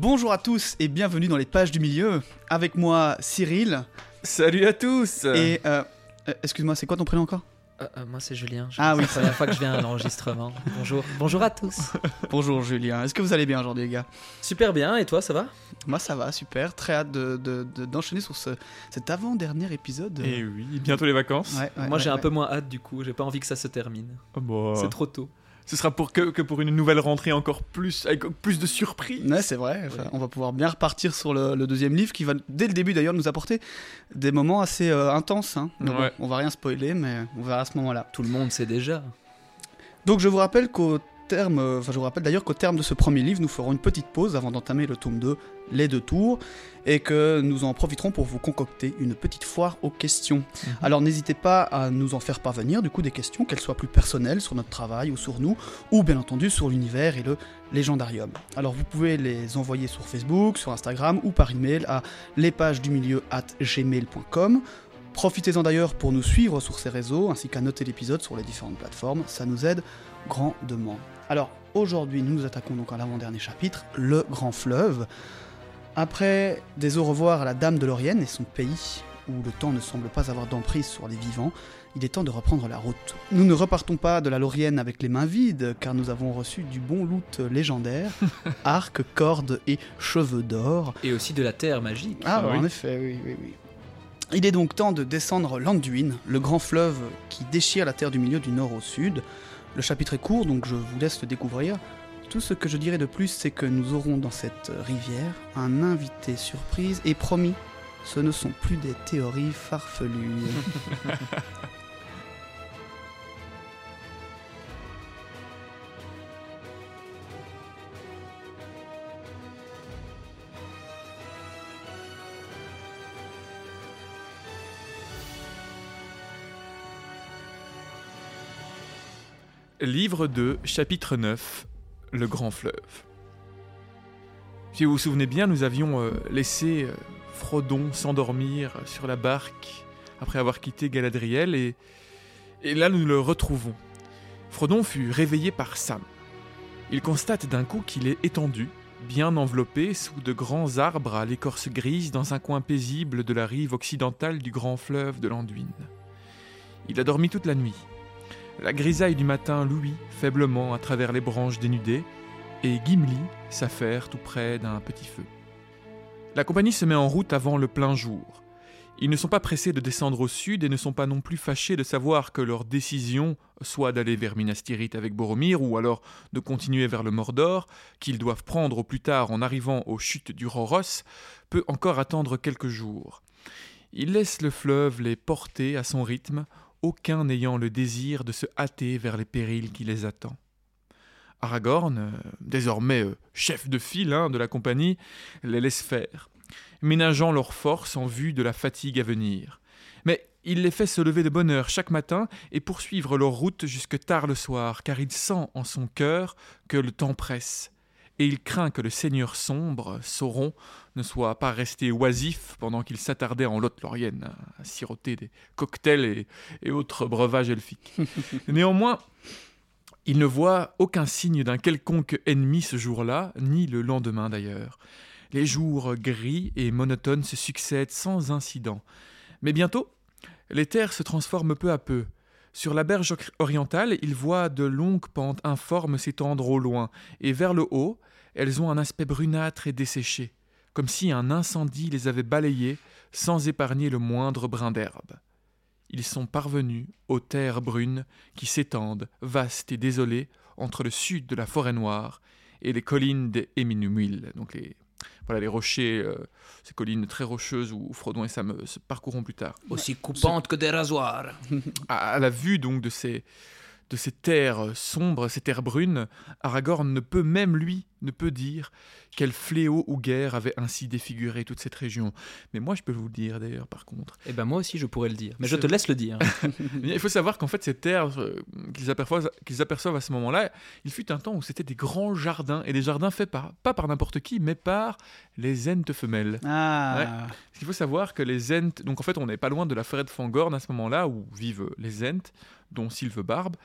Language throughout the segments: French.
Bonjour à tous et bienvenue dans les pages du milieu. Avec moi Cyril. Salut à tous Et euh, euh, excuse-moi, c'est quoi ton prénom encore? Euh, euh, moi, c'est Julien. Je- Ah oui. C'est la première fois que je viens à l'enregistrement. Bonjour. Bonjour à tous. Bonjour Julien. Est-ce que vous allez bien aujourd'hui les gars? Super bien, et toi, ça va? Moi ça va, super. Très hâte de- de- de- d'enchaîner sur ce, cet avant-dernier épisode. Et oui, bientôt les vacances. Ouais, ouais, Moi, ouais, j'ai un peu moins hâte du coup. J'ai pas envie que ça se termine. Oh, bon. C'est trop tôt. Ce sera pour que, que pour une nouvelle rentrée encore plus, avec plus de surprises. Ouais, c'est vrai. Enfin, Ouais. On va pouvoir bien repartir sur le, le deuxième livre qui va, dès le début d'ailleurs, nous apporter des moments assez euh, intenses. hein. Donc, Ouais. bon, on va rien spoiler, mais on verra à ce moment-là. Tout le monde sait déjà. Donc je vous rappelle qu'au terme, euh, enfin je vous rappelle d'ailleurs qu'au terme de ce premier livre, nous ferons une petite pause avant d'entamer le tome 2, les deux tours, et que nous en profiterons pour vous concocter une petite foire aux questions. Mhm. Alors n'hésitez pas à nous en faire parvenir du coup des questions, qu'elles soient plus personnelles sur notre travail ou sur nous, ou bien entendu sur l'univers et le légendarium. Alors vous pouvez les envoyer sur Facebook, sur Instagram ou par email à lespagesdumilieu at gmail.com. Profitez-en d'ailleurs pour nous suivre sur ces réseaux ainsi qu'à noter l'épisode sur les différentes plateformes, ça nous aide grandement. Alors aujourd'hui nous nous attaquons donc à l'avant-dernier chapitre, le grand fleuve. Après des au revoir à la Dame de Laurienne et son pays, où le temps ne semble pas avoir d'emprise sur les vivants, il est temps de reprendre la route. Nous ne repartons pas de la Laurienne avec les mains vides, car nous avons reçu du bon loot légendaire, arc, cordes et cheveux d'or, Et aussi de la terre magique. ah, oui. en effet, oui, oui, oui. Il est donc temps de descendre l'Anduin, le grand fleuve qui déchire la terre du milieu du nord au sud. Le chapitre est court, donc je vous laisse le découvrir. Tout ce que je dirais de plus, c'est que nous aurons dans cette rivière un invité surprise, et promis, ce ne sont plus des théories farfelues. Livre 2, chapitre 9, Le grand fleuve. Si vous vous souvenez bien, nous avions euh, laissé euh, Frodon s'endormir sur la barque après avoir quitté Galadriel et, là nous le retrouvons. Frodon fut réveillé par Sam. Il constate d'un coup qu'il est étendu, bien enveloppé sous de grands arbres à l'écorce grise dans un coin paisible de la rive occidentale du grand fleuve de l'Anduin. Il a dormi toute la nuit. La grisaille du matin louit faiblement à travers les branches dénudées, et Gimli s'affaire tout près d'un petit feu. La compagnie se met en route avant le plein jour. Ils ne sont pas pressés de descendre au sud et ne sont pas non plus fâchés de savoir que leur décision, soit d'aller vers Minas Tirith avec Boromir ou alors de continuer vers le Mordor, qu'ils doivent prendre au plus tard en arrivant aux chutes du Rhoros, peut encore attendre quelques jours. Ils laissent le fleuve les porter à son rythme, aucun n'ayant le désir de se hâter vers les périls qui les attendent. Aragorn, euh, désormais euh, chef de file hein, de la compagnie, les laisse faire, ménageant leurs forces en vue de la fatigue à venir. Mais il les fait se lever de bonne heure chaque matin et poursuivre leur route jusque tard le soir, car il sent en son cœur que le temps presse, et il craint que le seigneur sombre, Sauron, ne soit pas resté oisif pendant qu'il s'attardait en Lot-Laurienne à siroter des cocktails et, et autres breuvages elfiques. Néanmoins, il ne voit aucun signe d'un quelconque ennemi ce jour-là, ni le lendemain d'ailleurs. Les jours gris et monotones se succèdent sans incident. Mais bientôt, les terres se transforment peu à peu. Sur la berge orientale, il voit de longues pentes informes s'étendre au loin, et vers le haut, elles ont un aspect brunâtre et desséché, comme si un incendie les avait balayées sans épargner le moindre brin d'herbe. Ils sont parvenus aux terres brunes qui s'étendent, vastes et désolées, entre le sud de la forêt noire et les collines des Eminumuil, donc les, voilà, les rochers, euh, ces collines très rocheuses où Frodon et Sam se parcourront plus tard. Aussi coupantes que des rasoirs. À, à la vue donc de ces, de ces terres sombres, ces terres brunes, Aragorn ne peut même lui ne peut dire quel fléau ou guerre avait ainsi défiguré toute cette région. Mais moi je peux vous le dire d'ailleurs par contre. Eh ben moi aussi, je pourrais le dire. Mais je te laisse le dire. Il faut savoir qu'en fait, ces terres euh, qu'ils aperçoivent, qu'ils aperçoivent à ce moment-là, il fut un temps où c'était des grands jardins, et des jardins faits par, pas par n'importe qui, mais par les Ents femelles. Ah, Parce qu'il faut savoir que les Ents, donc en fait, on n'est pas loin de la forêt de Fangorn à ce moment-là, où vivent les Ents, dont Sylve-Barbe.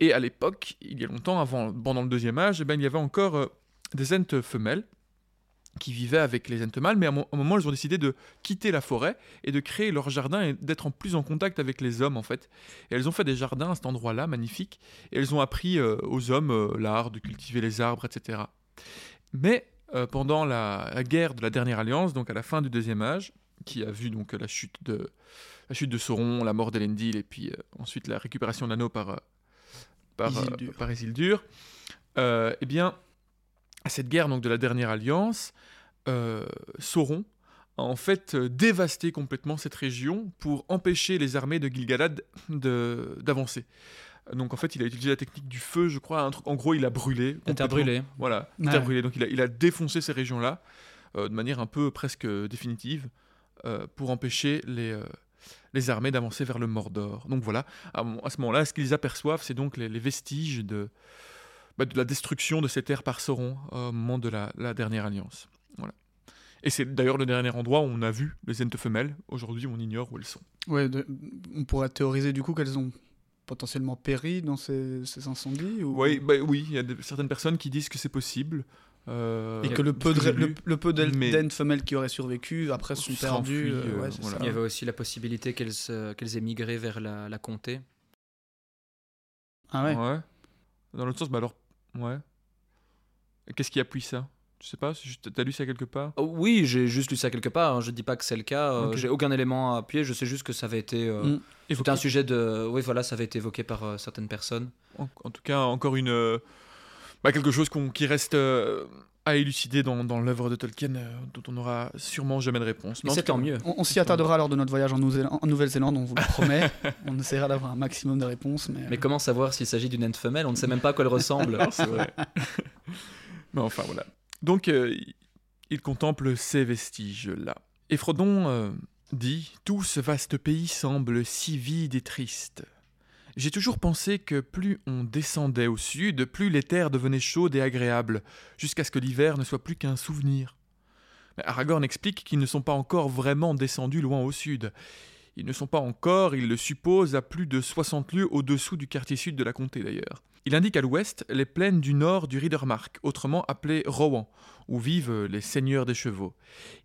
Et à l'époque, il y a longtemps, avant, pendant le deuxième âge, eh ben, il y avait encore euh, des Ents femelles. qui vivaient avec les Entemal, mais à un moment, elles ont décidé de quitter la forêt et de créer leur jardin et d'être en plus en contact avec les hommes, en fait. Et elles ont fait des jardins à cet endroit-là, magnifiques, et elles ont appris euh, aux hommes euh, l'art de cultiver les arbres, etc. Mais pendant la, la, guerre de la dernière alliance, donc à la fin du deuxième âge, qui a vu donc la chute de, la chute de Sauron, la mort d'Elendil, et puis ensuite la récupération d'anneaux par, par, Isildur. par Isildur, eh bien, à cette guerre donc de la dernière alliance, euh, Sauron a en fait euh, dévasté complètement cette région pour empêcher les armées de Gilgalad de- d'avancer. Donc en fait, il a utilisé la technique du feu, je crois. Un truc, en gros, il a brûlé. Interbrûlé. Voilà, Ouais. interbrûlé. Donc il a, il a défoncé ces régions-là euh, de manière un peu presque définitive euh, pour empêcher les, euh, les armées d'avancer vers le Mordor. Donc voilà, à, ce moment-là, ce qu'ils aperçoivent, c'est donc les, les vestiges de, bah, de la destruction de ces terres par Sauron euh, au moment de la, la dernière alliance. Voilà. Et c'est d'ailleurs le dernier endroit où on a vu les entes femelles. Aujourd'hui, on ignore où elles sont. Ouais, de- on pourrait théoriser du coup qu'elles ont potentiellement péri dans ces, ces incendies ou... Oui, bah, oui, il y a certaines personnes qui disent que c'est possible. Euh, Et que le peu de, le, le peu femelles qui auraient survécu après sont perdues. euh, euh, ouais, voilà. Il y avait aussi la possibilité qu'elles qu'elles aient migré vers la, la comté. Ah ouais. Ouais. Dans l'autre sens, bah alors, ouais. Qu'est-ce qui appuie ça? Je sais pas, t'as lu ça quelque part? Oh, oui, j'ai juste lu ça quelque part. hein, Je dis pas que c'est le cas. euh. J'ai aucun élément à appuyer. Je sais juste que ça avait été. euh, Mm. C'était un sujet de. Oui, voilà, ça avait été évoqué par euh, certaines personnes. En, en tout cas, encore une. Bah, quelque chose qui reste euh, à élucider dans, dans l'œuvre de Tolkien, euh, dont on n'aura sûrement jamais de réponse. Mais c'est tant mieux. On, on s'y attardera lors de notre voyage en, Nouvelle- en Nouvelle-Zélande, on vous le promet. on essaiera d'avoir un maximum de réponses. Mais, Mais comment savoir s'il s'agit d'une ente femelle? On ne sait même pas à quoi elle ressemble. Non, c'est vrai. Mais enfin, voilà. Donc, euh, il- il contemple ces vestiges-là. Et Frodon euh, dit Tout ce vaste pays semble si vide et triste. J'ai toujours pensé que plus on descendait au sud, plus les terres devenaient chaudes et agréables, jusqu'à ce que l'hiver ne soit plus qu'un souvenir. Aragorn explique qu'ils ne sont pas encore vraiment descendus loin au sud. Ils ne sont pas encore, il le suppose, à plus de 60 lieues au-dessous du quartier sud de la comté d'ailleurs. Il indique à l'ouest les plaines du nord du Riedermark, autrement appelées Rowan, où vivent les seigneurs des chevaux.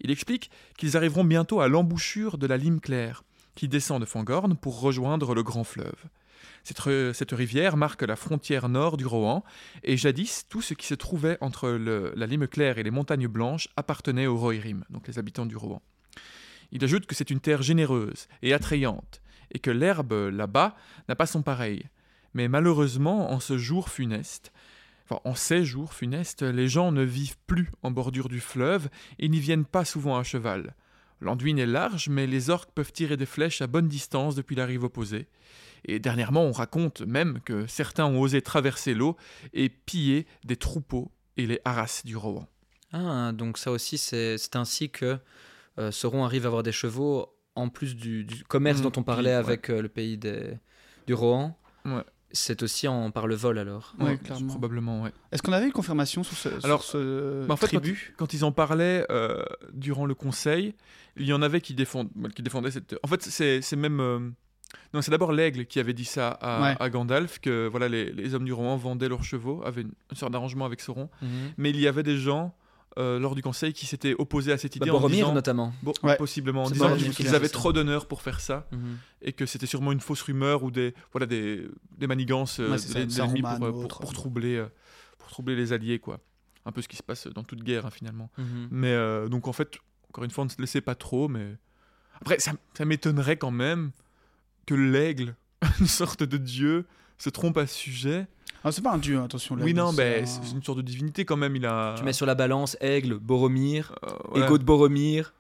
Il explique qu'ils arriveront bientôt à l'embouchure de la Lime Claire, qui descend de Fangorn pour rejoindre le grand fleuve. Cette, re- cette rivière marque la frontière nord du Rohan, et jadis, tout ce qui se trouvait entre la Lime Claire et les montagnes blanches appartenait aux Rohirrim, donc les habitants du Rohan. Il ajoute que c'est une terre généreuse et attrayante, et que l'herbe là-bas n'a pas son pareil. Mais malheureusement, en ce jour funeste, en ces jours funestes, les gens ne vivent plus en bordure du fleuve et n'y viennent pas souvent à cheval. L'Anduin est large, mais les orques peuvent tirer des flèches à bonne distance depuis la rive opposée. Et dernièrement, on raconte même que certains ont osé traverser l'eau et piller des troupeaux et les harasses du Rohan. Ah, donc ça aussi, c'est c'est ainsi que euh, Sauron arrive à avoir des chevaux en plus du, du commerce Mm, dont on parlait avec euh, le pays des, du Rohan. Ouais. C'est aussi en, par le vol alors. Ouais, Ouais, clairement. Probablement, ouais. Est-ce qu'on avait une confirmation sur ce, sur Alors, ce bah, en fait, tribut? Quand ils en parlaient euh, durant le conseil, il y en avait qui, défend- qui défendaient cette. En fait, c'est c'est même. Non, c'est d'abord l'aigle qui avait dit ça à, Ouais. à Gandalf, que voilà, les, les hommes du roman vendaient leurs chevaux, avaient une, une sorte d'arrangement avec Sauron. Mhm. Mais il y avait des gens euh, lors du conseil qui s'étaient opposés à cette idée Bah, en Boromir disant, notamment. Bon, Ouais. possiblement, en disant qu'ils avaient trop d'honneur pour faire ça Mhm. et que c'était sûrement une fausse rumeur ou des voilà des, des manigances euh, Ouais, des- de des ennemis pour, euh, ou pour, pour troubler pour troubler les alliés quoi. Un peu ce qui se passe dans toute guerre hein, finalement. Mhm. Mais euh, donc en fait, encore une fois, on ne se laissait pas trop, mais après ça, ça m'étonnerait quand même que l'aigle, une sorte de dieu, se trompe à ce sujet. Ah, c'est pas un dieu, attention. oui, non, c'est mais un- c'est une sorte de divinité quand même. Il a. Tu mets sur la balance aigle, Boromir, Euh, ouais. ego de Boromir,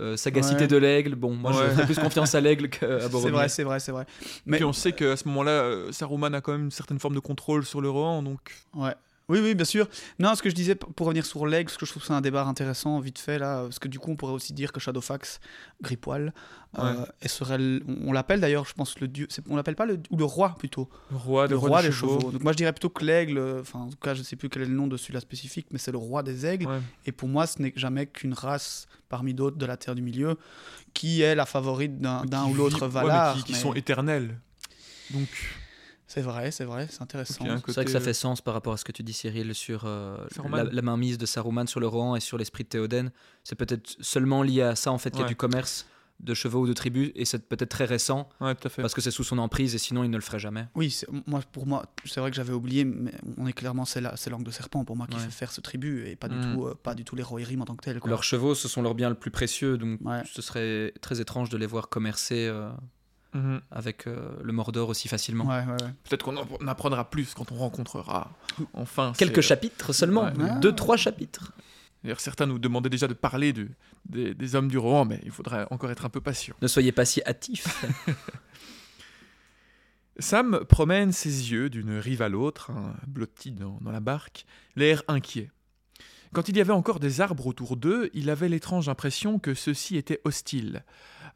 euh, sagacité Ouais. de l'aigle. Bon, moi Ouais. je fais plus confiance à l'aigle qu'à C'est Boromir. vrai, c'est vrai, c'est vrai. Et Mais puis on sait qu'à ce moment-là, euh, Saruman a quand même une certaine forme de contrôle sur le Rohan, donc. Ouais. Oui, oui, bien sûr. Non, ce que je disais, pour revenir sur l'aigle, parce que je trouve ça un débat intéressant, vite fait, là, parce que du coup, on pourrait aussi dire que Shadowfax, Gripoil, euh, et serait, on, on l'appelle d'ailleurs, je pense, le dieu, c'est- on l'appelle pas le, ou le roi plutôt, Le roi, le roi, des chevaux. Donc moi, je dirais plutôt que l'aigle, enfin, en tout cas, je sais plus quel est le nom de celui-là spécifique, mais c'est le roi des aigles, Ouais. et pour moi, ce n'est jamais qu'une race parmi d'autres de la Terre du Milieu, qui est la favorite d'un ou l'autre vivent- ouais, mais Valar. qui, qui mais sont éternels. Donc, C'est vrai, c'est vrai, c'est intéressant. C'est vrai que ça euh, fait sens par rapport à ce que tu dis, Cyril, sur euh, la, la mainmise de Saruman sur le Rohan et sur l'esprit de Théoden. C'est peut-être seulement lié à ça, en fait, qu'il y a Ouais. du commerce de chevaux ou de tribus, et c'est peut-être très récent, Ouais, tout à fait. parce que c'est sous son emprise, et sinon il ne le ferait jamais. Oui, c'est- moi, pour moi, c'est vrai que j'avais oublié, mais on est clairement, c'est la- c'est l'angle de serpent pour moi qui Ouais. fait faire ce tribut et pas du Mm. tout, euh, pas du tout les Rohirrim en tant que tel. Leurs chevaux, ce sont leurs biens le plus précieux, donc Ouais. ce serait très étrange de les voir commercer euh, Mhm. avec euh, le Mordor aussi facilement. Ouais, ouais, ouais. Peut-être qu'on en apprendra plus quand on rencontrera enfin. Quelques ces- chapitres seulement, Ouais. Ah. deux, trois chapitres. D'ailleurs, certains nous demandaient déjà de parler de, des, des hommes du Rohan, mais il faudrait encore être un peu patient. Ne soyez pas si hâtifs. Sam promène ses yeux d'une rive à l'autre, hein, blotti dans, dans la barque, l'air inquiet. Quand il y avait encore des arbres autour d'eux, il avait l'étrange impression que ceux-ci étaient hostiles,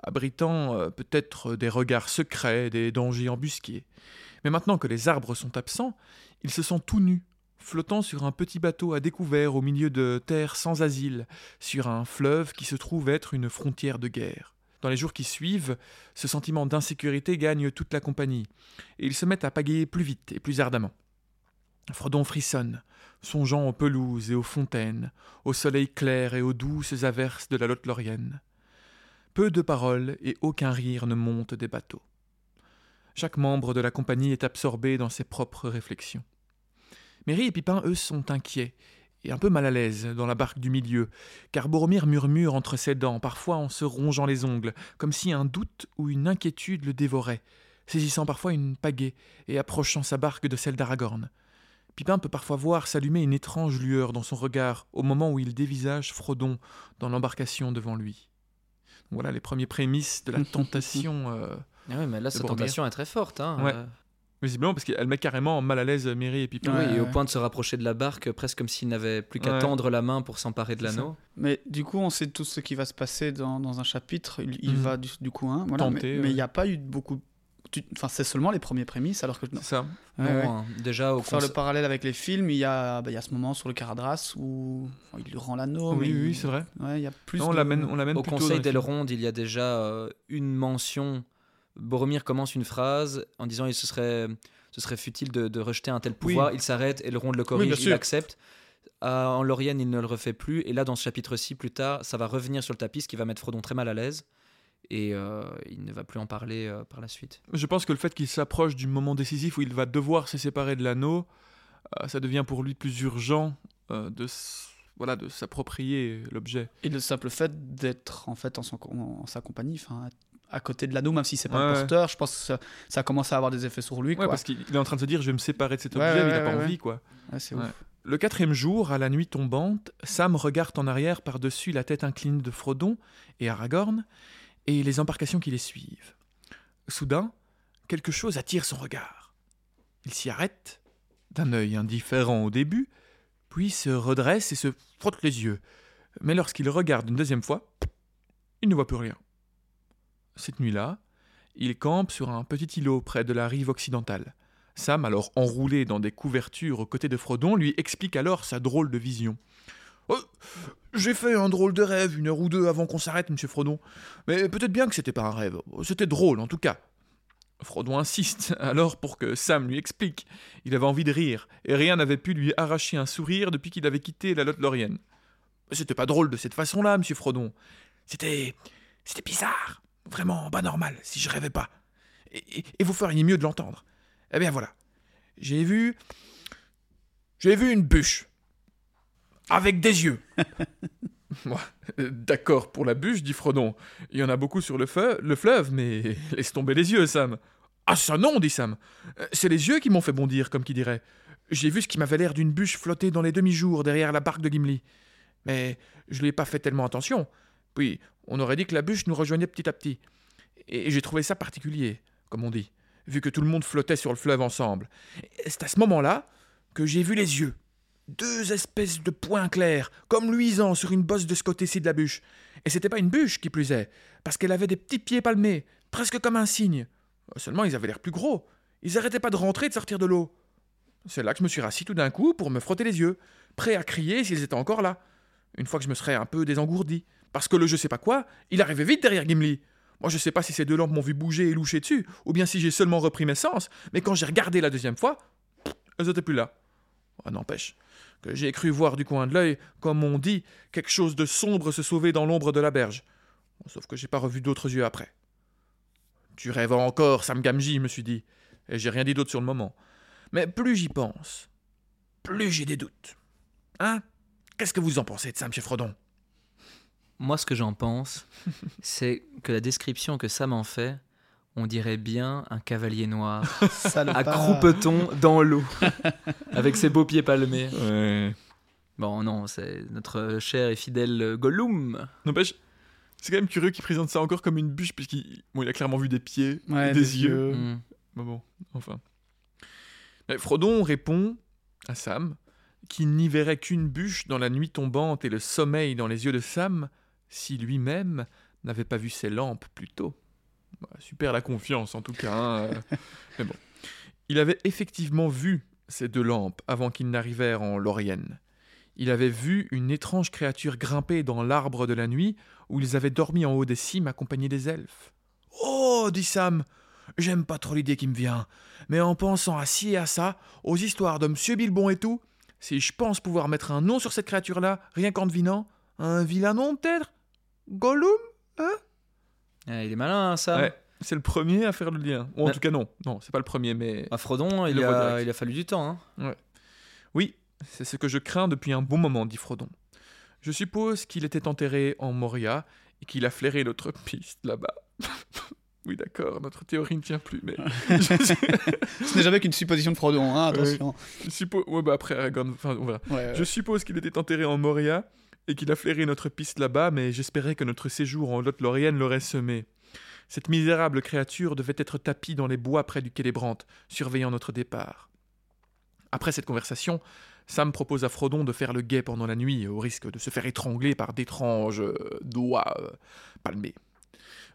abritant euh, peut-être des regards secrets, des dangers embusqués. Mais maintenant que les arbres sont absents, il se sent tout nu, flottant sur un petit bateau à découvert au milieu de terres sans asile, sur un fleuve qui se trouve être une frontière de guerre. Dans les jours qui suivent, ce sentiment d'insécurité gagne toute la compagnie, et ils se mettent à pagayer plus vite et plus ardemment. Frodon frissonne, songeant aux pelouses et aux fontaines, au soleil clair et aux douces averses de la Lothlorienne. Peu de paroles et aucun rire ne monte des bateaux. Chaque membre de la compagnie est absorbé dans ses propres réflexions. Merry et Pipin, eux, sont inquiets et un peu mal à l'aise dans la barque du milieu, car Boromir murmure entre ses dents, parfois en se rongeant les ongles, comme si un doute ou une inquiétude le dévorait, saisissant parfois une pagaie et approchant sa barque de celle d'Aragorn. Pipin peut parfois voir s'allumer une étrange lueur dans son regard au moment où il dévisage Frodon dans l'embarcation devant lui. Voilà les premiers prémices de la tentation. euh, Ah oui, mais là, sa Boromir. tentation est très forte. Hein, Ouais. euh, visiblement, parce qu'elle met carrément mal à l'aise Merry et Pipin. oui, Ouais, et au point de se rapprocher de la barque, presque comme s'il n'avait plus qu'à Ouais. tendre la main pour s'emparer de l'anneau. Mais du coup, on sait tout ce qui va se passer dans, dans un chapitre. Il, il Mhm. va du, du coup, hein, voilà, Tenter, mais il n'y a pas eu beaucoup. Tu- Enfin, c'est seulement les premiers prémices, alors que. C'est ça. Ouais, ouais. hein, déjà, au Pour faire le parallèle avec les films, il y a, bah, il y a ce moment sur le Caradras où enfin, il lui rend l'anneau. oui, mais oui, il- c'est vrai. Ouais, il y a plus. Non, on de- l'amène, on l'amène au Conseil d'Elrond, il y a déjà euh, une mention. Boromir commence une phrase en disant il se serait, ce serait futile de, de rejeter un tel pouvoir. Il s'arrête, Elrond le corrige, il accepte. Euh, en Lorien, il ne le refait plus. Et là, dans ce chapitre-ci, plus tard, ça va revenir sur le tapis, ce qui va mettre Frodon très mal à l'aise. Et euh, il ne va plus en parler euh, par la suite. Je pense que le fait qu'il s'approche du moment décisif où il va devoir se séparer de l'anneau, euh, ça devient pour lui plus urgent euh, de, voilà, de s'approprier l'objet. Et le simple fait d'être en fait en, son- en sa compagnie, enfin, à côté de l'anneau, même si c'est pas Ouais, le porteur, je pense que ça, ça commence à avoir des effets sur lui. Ouais, Quoi. parce qu'il il est en train de se dire je vais me séparer de cet Ouais, objet, ouais, mais il n'a ouais, pas ouais. envie quoi. Ouais, c'est Ouais. ouf. Le quatrième jour, à la nuit tombante, Sam regarde en arrière par-dessus la tête inclinée de Frodon et Aragorn, et les embarcations qui les suivent. Soudain, quelque chose attire son regard. Il s'y arrête, d'un œil indifférent au début, puis se redresse et se frotte les yeux. Mais lorsqu'il regarde une deuxième fois, il ne voit plus rien. Cette nuit-là, il campe sur un petit îlot près de la rive occidentale. Sam, alors enroulé dans des couvertures aux côtés de Frodon, lui explique alors sa drôle de vision. Euh, J'ai fait un drôle de rêve une heure ou deux avant qu'on s'arrête, monsieur Frodon. Mais peut-être bien que c'était pas un rêve. C'était drôle, en tout cas. Frodon insiste alors pour que Sam lui explique. Il avait envie de rire, et rien n'avait pu lui arracher un sourire depuis qu'il avait quitté la Lothlorienne. C'était pas drôle de cette façon-là, monsieur Frodon. C'était. C'était bizarre. Vraiment pas normal, si je rêvais pas. Et vous feriez mieux de l'entendre. Eh bien voilà. J'ai vu. J'ai vu une bûche. Avec des yeux. Euh, D'accord pour la bûche, dit Frodon. Il y en a beaucoup sur le, feu, le fleuve, mais laisse tomber les yeux, Sam. Ah, ça non, dit Sam. Euh, C'est les yeux qui m'ont fait bondir, comme qui dirait. J'ai vu ce qui m'avait l'air d'une bûche flotter dans les demi-jours derrière la barque de Gimli. Mais je lui ai pas fait tellement attention. Puis, on aurait dit que la bûche nous rejoignait petit à petit. Et j'ai trouvé ça particulier, comme on dit, vu que tout le monde flottait sur le fleuve ensemble. C'est à ce moment-là que j'ai vu les yeux. Deux espèces de points clairs, comme luisants sur une bosse de ce côté-ci de la bûche. Et c'était pas une bûche qui plus est, parce qu'elle avait des petits pieds palmés, presque comme un cygne. Seulement, ils avaient l'air plus gros. Ils arrêtaient pas de rentrer et de sortir de l'eau. C'est là que je me suis rassis tout d'un coup pour me frotter les yeux, prêt à crier s'ils étaient encore là. Une fois que je me serais un peu désengourdi. Parce que le je sais pas quoi, il arrivait vite derrière Gimli. Moi, je sais pas si ces deux lampes m'ont vu bouger et loucher dessus, ou bien si j'ai seulement repris mes sens, mais quand j'ai regardé la deuxième fois, elles étaient plus là. Ah, N'empêche que j'ai cru voir du coin de l'œil, comme on dit, quelque chose de sombre se sauver dans l'ombre de la berge. Sauf que j'ai pas revu d'autres yeux après. Tu rêves encore, Sam Gamji, me suis dit, et j'ai rien dit d'autre sur le moment. Mais plus j'y pense, plus j'ai des doutes. Hein? Qu'est-ce que vous en pensez de ça, monsieur Frodon Moi, ce que j'en pense, c'est que la description que Sam en fait, on dirait bien un cavalier noir, à croupeton dans l'eau, avec ses beaux pieds palmés. Ouais. Bon, non, c'est notre cher et fidèle Gollum. N'empêche, c'est quand même curieux qu'il présente ça encore comme une bûche, puisqu'il bon, il a clairement vu des pieds, Ouais, des, yeux. Mm. Mais bon, enfin. Mais Frodon répond à Sam qu'il n'y verrait qu'une bûche dans la nuit tombante et le sommeil dans les yeux de Sam si lui-même n'avait pas vu ses lampes plus tôt. Bah, super la confiance en tout cas. hein, euh. Mais bon. Il avait effectivement vu ces deux lampes avant qu'ils n'arrivèrent en Lorienne. Il avait vu une étrange créature grimper dans l'arbre de la nuit où ils avaient dormi en haut des cimes accompagnés des elfes. Oh, dit Sam, j'aime pas trop l'idée qui me vient, mais en pensant à ci et à ça, aux histoires de Monsieur Bilbon et tout, si je pense pouvoir mettre un nom sur cette créature-là, rien qu'en devinant, un vilain nom peut-être? Gollum Ah, il est malin, Sam. Ouais, c'est le premier à faire le lien. Ou en Mais- tout cas, non, non, c'est pas le premier, mais Ah, Frodon, Il a, il a fallu du temps. hein. oui, c'est ce que je crains depuis un bon moment, dit Frodon. Je suppose qu'il était enterré en Moria et qu'il a flairé notre piste là-bas. oui, d'accord, notre théorie ne tient plus, mais. Ce n'est jamais qu'une supposition de Frodon, hein, attention. je suppose. Ouais, bah après, Aragorn, enfin, on verra. Ouais, ouais. Je suppose qu'il était enterré en Moria et qu'il a flairé notre piste là-bas, mais j'espérais que notre séjour en Lot-Lorienne l'aurait semé. Cette misérable créature devait être tapie dans les bois près du quai surveillant notre départ. Après cette conversation, Sam propose à Frodon de faire le guet pendant la nuit, au risque de se faire étrangler par d'étranges euh, doigts euh, palmés.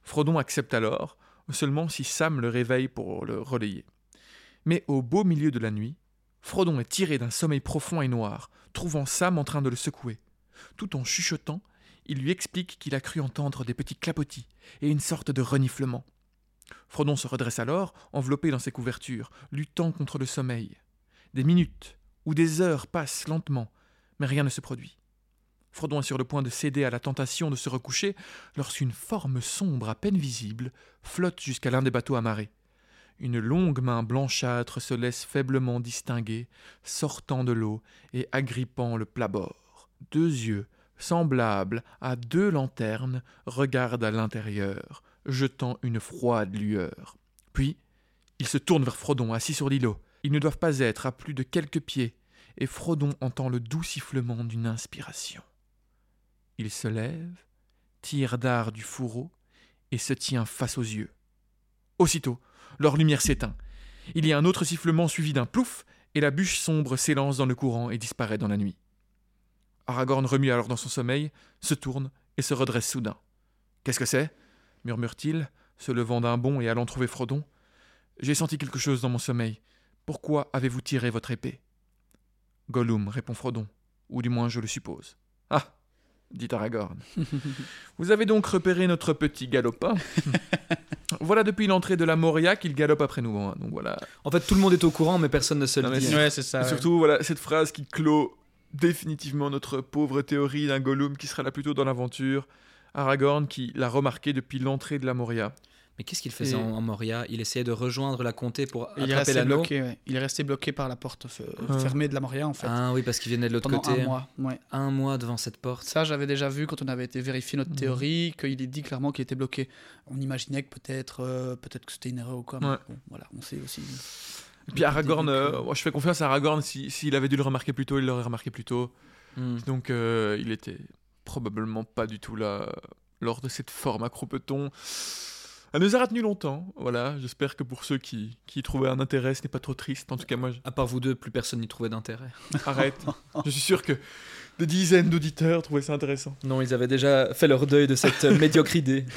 Frodon accepte alors, seulement si Sam le réveille pour le relayer. Mais au beau milieu de la nuit, Frodon est tiré d'un sommeil profond et noir, trouvant Sam en train de le secouer. Tout en chuchotant, il lui explique qu'il a cru entendre des petits clapotis et une sorte de reniflement. Frodon se redresse alors, enveloppé dans ses couvertures, luttant contre le sommeil. Des minutes ou des heures passent lentement, mais rien ne se produit. Frodon est sur le point de céder à la tentation de se recoucher lorsqu'une forme sombre à peine visible flotte jusqu'à l'un des bateaux amarrés. Une longue main blanchâtre se laisse faiblement distinguer, sortant de l'eau et agrippant le plat-bord. Deux yeux, semblables à deux lanternes, regardent à l'intérieur, jetant une froide lueur. Puis, il se tourne vers Frodon, assis sur l'îlot. Ils ne doivent pas être à plus de quelques pieds, et Frodon entend le doux sifflement d'une inspiration. Il se lève, tire d'art du fourreau, et se tient face aux yeux. Aussitôt, leur lumière s'éteint. Il y a un autre sifflement suivi d'un plouf, et la bûche sombre s'élance dans le courant et disparaît dans la nuit. Aragorn remue alors dans son sommeil, se tourne et se redresse soudain. Qu'est-ce que c'est? murmure-t-il, se levant d'un bond et allant trouver Frodon. J'ai senti quelque chose dans mon sommeil. Pourquoi avez-vous tiré votre épée? Gollum, répond Frodon, ou du moins je le suppose. Ah dit Aragorn. Vous avez donc repéré notre petit galopin Voilà depuis l'entrée de la Moria qu'il galope après nous. hein. Donc voilà. En fait, tout le monde est au courant, mais personne ne se le dit. c'est- Ouais, c'est ça. Et ouais. surtout, voilà, cette phrase qui clôt définitivement notre pauvre théorie d'un Gollum qui sera là plutôt dans l'aventure. Aragorn qui l'a remarqué depuis l'entrée de la Moria. Mais qu'est-ce qu'il faisait Et- en, Moria? Il essayait de rejoindre la comté pour Il est, attraper resté l'anneau. bloqué, ouais. il est resté bloqué par la porte Ah. fermée de la Moria, en fait. Ah oui, parce qu'il venait de l'autre côté. un mois. Ouais. Un mois devant cette porte. Ça, j'avais déjà vu quand on avait été vérifier notre Mhm. théorie, qu'il est dit clairement qu'il était bloqué. On imaginait que peut-être euh, peut-être que c'était une erreur ou quoi. mais Ouais. bon, voilà, on sait aussi. Puis Aragorn, euh, je fais confiance à Aragorn, si- s'il avait dû le remarquer plus tôt, il l'aurait remarqué plus tôt. Hmm. Donc euh, il était probablement pas du tout là lors de cette forme à croupeton. Elle nous a retenu longtemps, voilà. J'espère que pour ceux qui, qui y trouvaient un intérêt, ce n'est pas trop triste. En tout cas, moi, je- À part vous deux, plus personne n'y trouvait d'intérêt. arrête. je suis sûr que des dizaines d'auditeurs trouvaient ça intéressant. Non, ils avaient déjà fait leur deuil de cette euh, médiocre idée.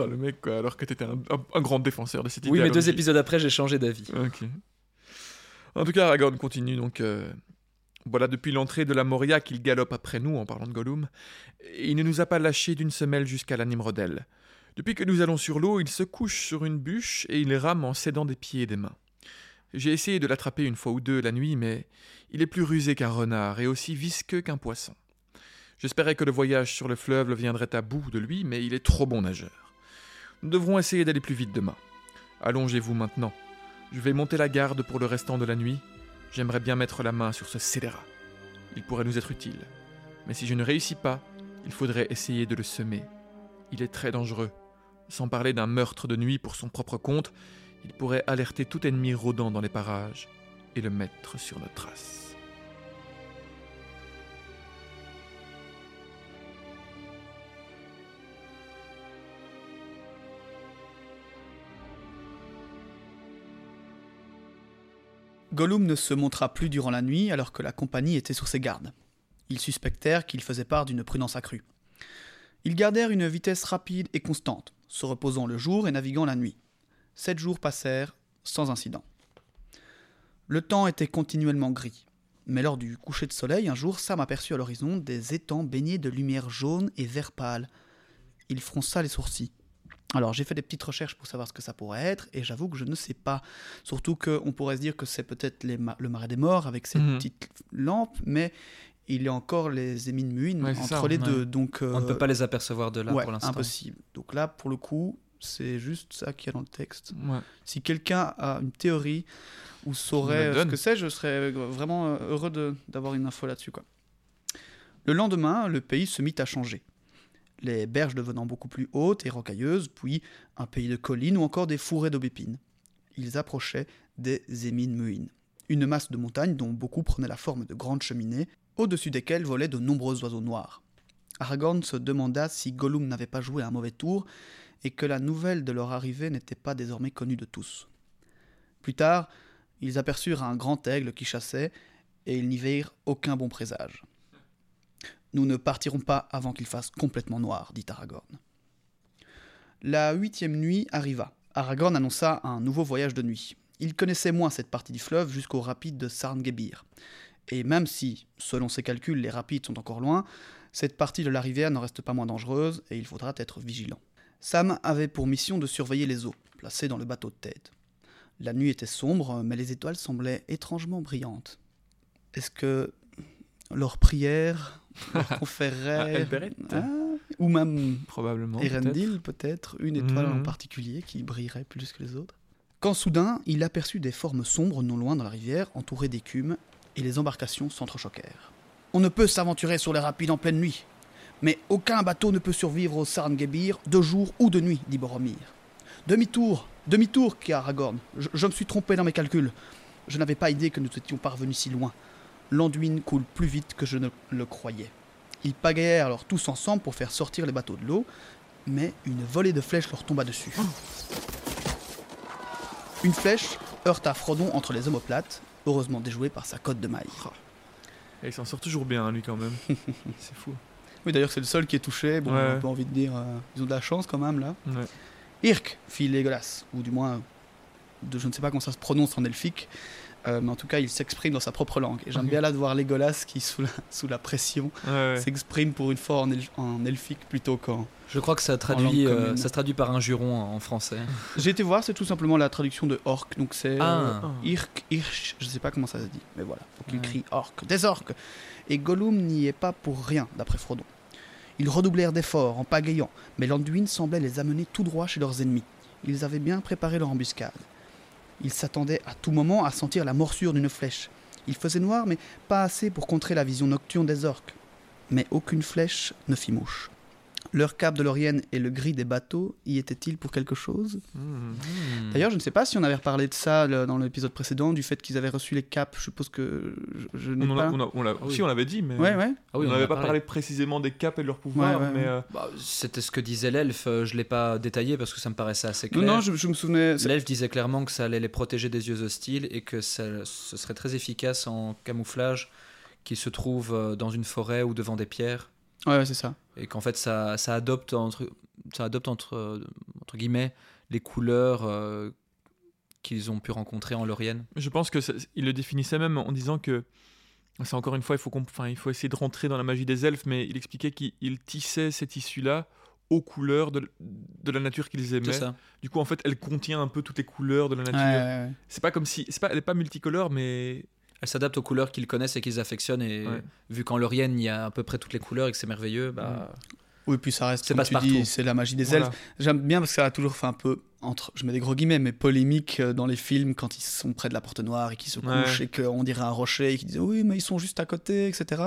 Oh, le mec, quoi, alors que t'étais un, un, un grand défenseur de cette idée. Oui, mais deux épisodes après, j'ai changé d'avis. Ok. En tout cas, Aragorn continue donc. euh, Voilà depuis l'entrée de la Moria qu'il galope après nous en parlant de Gollum. Et il ne nous a pas lâchés d'une semelle jusqu'à la Nimrodel. Depuis que nous allons sur l'eau, il se couche sur une bûche et il rame en s'aidant des pieds et des mains. J'ai essayé de l'attraper une fois ou deux la nuit, mais il est plus rusé qu'un renard et aussi visqueux qu'un poisson. J'espérais que le voyage sur le fleuve le viendrait à bout de lui, mais il est trop bon nageur. Nous devrons essayer d'aller plus vite demain. Allongez-vous maintenant. Je vais monter la garde pour le restant de la nuit. J'aimerais bien mettre la main sur ce scélérat. Il pourrait nous être utile. Mais si je ne réussis pas, il faudrait essayer de le semer. Il est très dangereux. Sans parler d'un meurtre de nuit pour son propre compte, il pourrait alerter tout ennemi rôdant dans les parages et le mettre sur nos traces. Gollum ne se montra plus durant la nuit alors que la compagnie était sur ses gardes. Ils suspectèrent qu'il faisait part d'une prudence accrue. Ils gardèrent une vitesse rapide et constante, se reposant le jour et naviguant la nuit. Sept jours passèrent sans incident. Le temps était continuellement gris, mais lors du coucher de soleil, un jour, Sam aperçut à l'horizon des étangs baignés de lumière jaune et vert pâle. Il fronça les sourcils. Alors j'ai fait des petites recherches pour savoir ce que ça pourrait être, et j'avoue que je ne sais pas. Surtout qu'on pourrait se dire que c'est peut-être ma- le marais des morts avec ses Mhm. petites lampes, mais il y a encore les émines muines Ouais, entre ça, les ouais. deux. Donc, On ne euh, peut pas les apercevoir de là ouais, pour l'instant. impossible. Donc là, pour le coup, c'est juste ça qu'il y a dans le texte. Ouais. Si quelqu'un a une théorie ou saurait euh, ce que c'est, je serais vraiment euh, heureux de- d'avoir une info là-dessus. quoi. Le lendemain, le pays se mit à changer. Les berges devenant beaucoup plus hautes et rocailleuses, puis un pays de collines ou encore des fourrés d'aubépines. Ils approchaient des émines muines, une masse de montagnes dont beaucoup prenaient la forme de grandes cheminées, au-dessus desquelles volaient de nombreux oiseaux noirs. Aragorn se demanda si Gollum n'avait pas joué un mauvais tour et que la nouvelle de leur arrivée n'était pas désormais connue de tous. Plus tard, ils aperçurent un grand aigle qui chassait, et ils n'y virent aucun bon présage. Nous ne partirons pas avant qu'il fasse complètement noir, dit Aragorn. La huitième nuit arriva. Aragorn annonça un nouveau voyage de nuit. Il connaissait moins cette partie du fleuve jusqu'au rapide de Sarngebir. Et même si, selon ses calculs, les rapides sont encore loin, cette partie de la rivière n'en reste pas moins dangereuse et il faudra être vigilant. Sam avait pour mission de surveiller les eaux, placées dans le bateau de tête. La nuit était sombre, mais les étoiles semblaient étrangement brillantes. Est-ce que leur prière leur conférerait... Ah, Ah, ou même Probablement. Erendil, peut-être, une étoile en Mhm. particulier qui brillerait plus que les autres. Quand soudain, il aperçut des formes sombres non loin dans la rivière, entourées d'écume, et les embarcations s'entrechoquèrent. On ne peut s'aventurer sur les rapides en pleine nuit. Mais aucun bateau ne peut survivre au Sarngebir de jour ou de nuit, dit Boromir. Demi-tour, demi-tour, qui Aragorn. Je, je me suis trompé dans mes calculs. Je n'avais pas idée que nous étions parvenus si loin. L'Anduin coule plus vite que je ne le croyais. Ils pagayèrent alors tous ensemble pour faire sortir les bateaux de l'eau, mais une volée de flèches leur tomba dessus. Une flèche heurta Frodon entre les omoplates, heureusement déjouée par sa cotte de maille. Et il s'en sort toujours bien, lui, quand même. c'est fou. Oui, d'ailleurs, c'est le seul qui est touché. Bon, Ouais. j'ai un peu envie de dire, euh, ils ont de la chance quand même là. Ouais. Irk, fit Legolas, ou du moins, de, je ne sais pas comment ça se prononce en elfique, euh, mais en tout cas, il s'exprime dans sa propre langue. Et j'aime bien là de voir Legolas qui, sous la, sous la pression, Ouais, ouais. s'exprime pour une fois en, el- en elfique plutôt qu'en. Je crois que ça traduit, langue euh, ça se traduit par un juron en français. J'ai été voir, c'est tout simplement la traduction de orc, donc c'est Ah. euh, Irk, Irch, je sais pas comment ça se dit, mais voilà. Donc il Ouais. crie orc, des orques. Et Gollum n'y est pas pour rien, d'après Frodon. Ils redoublèrent d'efforts en pagayant, mais l'Anduin semblait les amener tout droit chez leurs ennemis. Ils avaient bien préparé leur embuscade. Ils s'attendaient à tout moment à sentir la morsure d'une flèche. Il faisait noir, mais pas assez pour contrer la vision nocturne des orques. Mais aucune flèche ne fit mouche. Leur cap de l'Orienne et le gris des bateaux y étaient-ils pour quelque chose? Mmh. Hmm. D'ailleurs, je ne sais pas si on avait reparlé de ça le- dans l'épisode précédent, du fait qu'ils avaient reçu les caps. Je suppose que je, je n'ai On, pas. a- on a- on l'a- oui. Si, on l'avait dit, mais. Ouais, ouais. Ah oui, on n'avait a pas parlé. parlé précisément des caps et de leur pouvoir, Ouais, ouais, mais. euh, Bah, C'était ce que disait l'elfe, euh, je l'ai pas détaillé parce que ça me paraissait assez Non, clair. non, je, je me souvenais. c'est- L'elfe disait clairement que ça allait les protéger des yeux hostiles et que ça, ce serait très efficace en camouflage qui se trouve euh, dans une forêt ou devant des pierres Ouais, ouais, c'est ça. Et qu'en fait ça, ça adopte entre ça adopte entre, entre guillemets les couleurs euh, qu'ils ont pu rencontrer en Lorienne. Je pense que ça- il le définissait même en disant que c'est encore une fois il faut enfin, il faut essayer de rentrer dans la magie des elfes, mais il expliquait qu'il il tissait ces tissus-là aux couleurs de, de la nature qu'ils C'est aimaient. ça. Du coup, en fait, elle contient un peu toutes les couleurs de la Ouais, nature. ouais, ouais. C'est pas comme si, c'est pas, elle est pas multicolore, mais Elle s'adapte aux couleurs qu'ils connaissent et qu'ils affectionnent. Et Ouais. vu qu'en Laurienne, il y a à peu près toutes les couleurs et que c'est merveilleux, bah, Oui, puis ça reste, comme tu dis, c'est la magie des voilà. elfes. J'aime bien parce que ça a toujours fait un peu, entre, je mets des gros guillemets, mais polémique euh, dans les films quand ils sont près de la porte noire et qu'ils se Ouais. couchent et qu'on dirait un rocher et qu'ils disent oui, mais ils sont juste à côté, etc.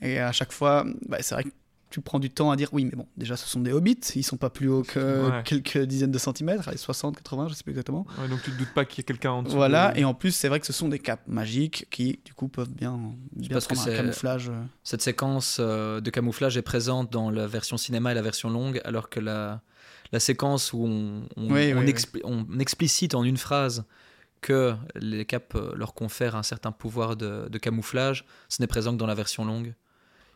Et à chaque fois, bah, c'est vrai que tu prends du temps à dire oui, mais bon, déjà ce sont des hobbits, ils sont pas plus hauts que Ouais. quelques dizaines de centimètres, allez, 60, 80, je sais plus exactement. Ouais, donc tu te doutes pas qu'il y ait quelqu'un en dessous. Voilà, de- et en plus, c'est vrai que ce sont des capes magiques qui, du coup, peuvent bien, bien parce que prendre un camouflage. euh. cette séquence euh, de camouflage est présente dans la version cinéma et la version longue, alors que la, la séquence où on, on, Oui, on oui, expli- on explicite en une phrase que les capes euh, leur confèrent un certain pouvoir de, de camouflage, ce n'est présent que dans la version longue.